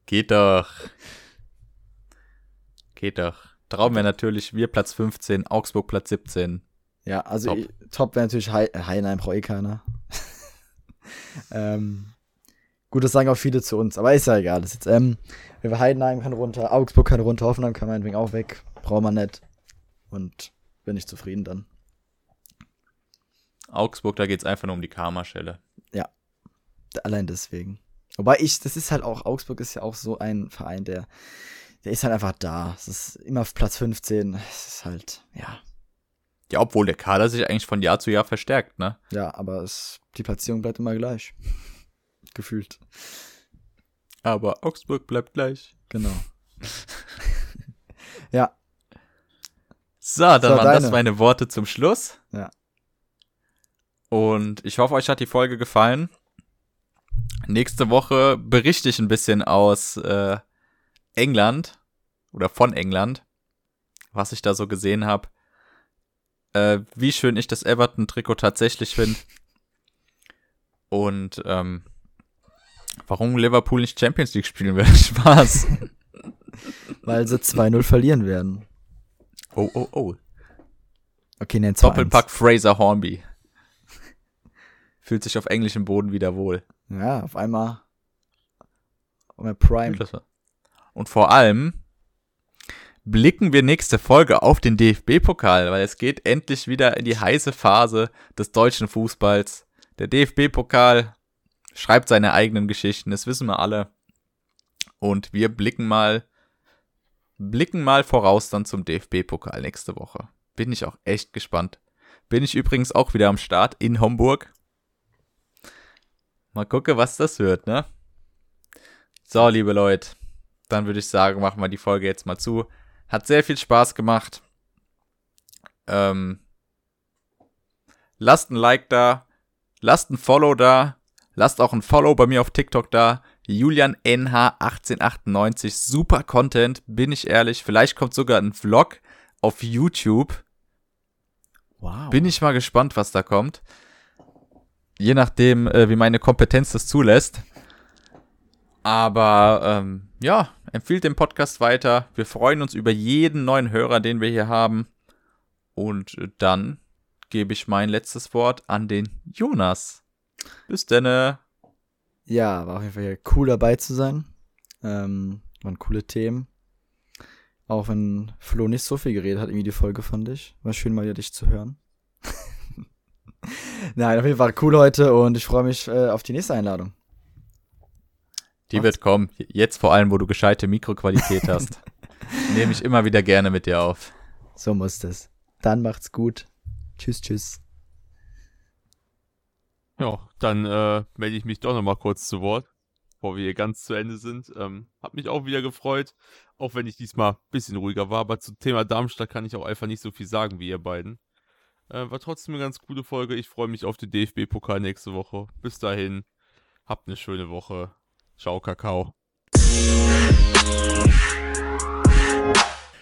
Geht doch. Geht doch. Traum wäre natürlich wir Platz 15, Augsburg Platz 17. Ja, also top, top wäre natürlich He Heinheim, braucht eh keiner. ähm, gut, das sagen auch viele zu uns, aber ist ja egal. Das jetzt, ähm, Heidenheim kann runter, Augsburg kann runter, Hoffenheim kann meinetwegen auch weg. Braucht man nicht. Und bin ich zufrieden dann. Augsburg, da geht es einfach nur um die Karma-Schelle. Ja. Allein deswegen. Wobei ich, das ist halt auch, Augsburg ist ja auch so ein Verein, der, der ist halt einfach da. Es ist immer auf Platz 15. Es ist halt, ja. Ja, obwohl der Kader sich eigentlich von Jahr zu Jahr verstärkt, ne? Ja, aber es, die Platzierung bleibt immer gleich. Gefühlt. Aber Augsburg bleibt gleich. Genau. ja. So, dann so, waren deine. das meine Worte zum Schluss. Ja. Und ich hoffe, euch hat die Folge gefallen. Nächste Woche berichte ich ein bisschen aus äh, England oder von England, was ich da so gesehen habe. Äh, wie schön ich das Everton-Trikot tatsächlich finde. Und ähm, warum Liverpool nicht Champions League spielen wird. Spaß. Weil sie 2-0 verlieren werden. Oh, oh, oh. Okay, nein, Doppelpack Fraser Hornby fühlt sich auf englischem Boden wieder wohl. Ja, auf einmal. Um Prime. Und vor allem blicken wir nächste Folge auf den DFB-Pokal, weil es geht endlich wieder in die heiße Phase des deutschen Fußballs. Der DFB-Pokal schreibt seine eigenen Geschichten, das wissen wir alle. Und wir blicken mal, blicken mal voraus dann zum DFB-Pokal nächste Woche. Bin ich auch echt gespannt. Bin ich übrigens auch wieder am Start in Homburg. Mal gucken, was das wird, ne? So, liebe Leute, dann würde ich sagen, machen wir die Folge jetzt mal zu. Hat sehr viel Spaß gemacht. Ähm, lasst ein Like da, lasst ein Follow da, lasst auch ein Follow bei mir auf TikTok da. Julian NH1898, super Content, bin ich ehrlich. Vielleicht kommt sogar ein Vlog auf YouTube. Wow. Bin ich mal gespannt, was da kommt je nachdem, äh, wie meine Kompetenz das zulässt. Aber ähm, ja, empfiehlt den Podcast weiter. Wir freuen uns über jeden neuen Hörer, den wir hier haben. Und dann gebe ich mein letztes Wort an den Jonas. Bis denne. Ja, war auf jeden Fall cool dabei zu sein. Ähm, waren coole Themen. Auch wenn Flo nicht so viel geredet hat, irgendwie die Folge fand ich. War schön mal wieder dich zu hören. Nein, auf jeden Fall cool heute und ich freue mich äh, auf die nächste Einladung. Die wird kommen. Jetzt vor allem, wo du gescheite Mikroqualität hast. Nehme ich immer wieder gerne mit dir auf. So muss das. Dann macht's gut. Tschüss, tschüss. Ja, dann äh, melde ich mich doch nochmal kurz zu Wort, bevor wir hier ganz zu Ende sind. Ähm, hab mich auch wieder gefreut, auch wenn ich diesmal ein bisschen ruhiger war, aber zum Thema Darmstadt kann ich auch einfach nicht so viel sagen wie ihr beiden. Äh, war trotzdem eine ganz gute Folge. Ich freue mich auf den DFB-Pokal nächste Woche. Bis dahin, habt eine schöne Woche. Ciao, Kakao.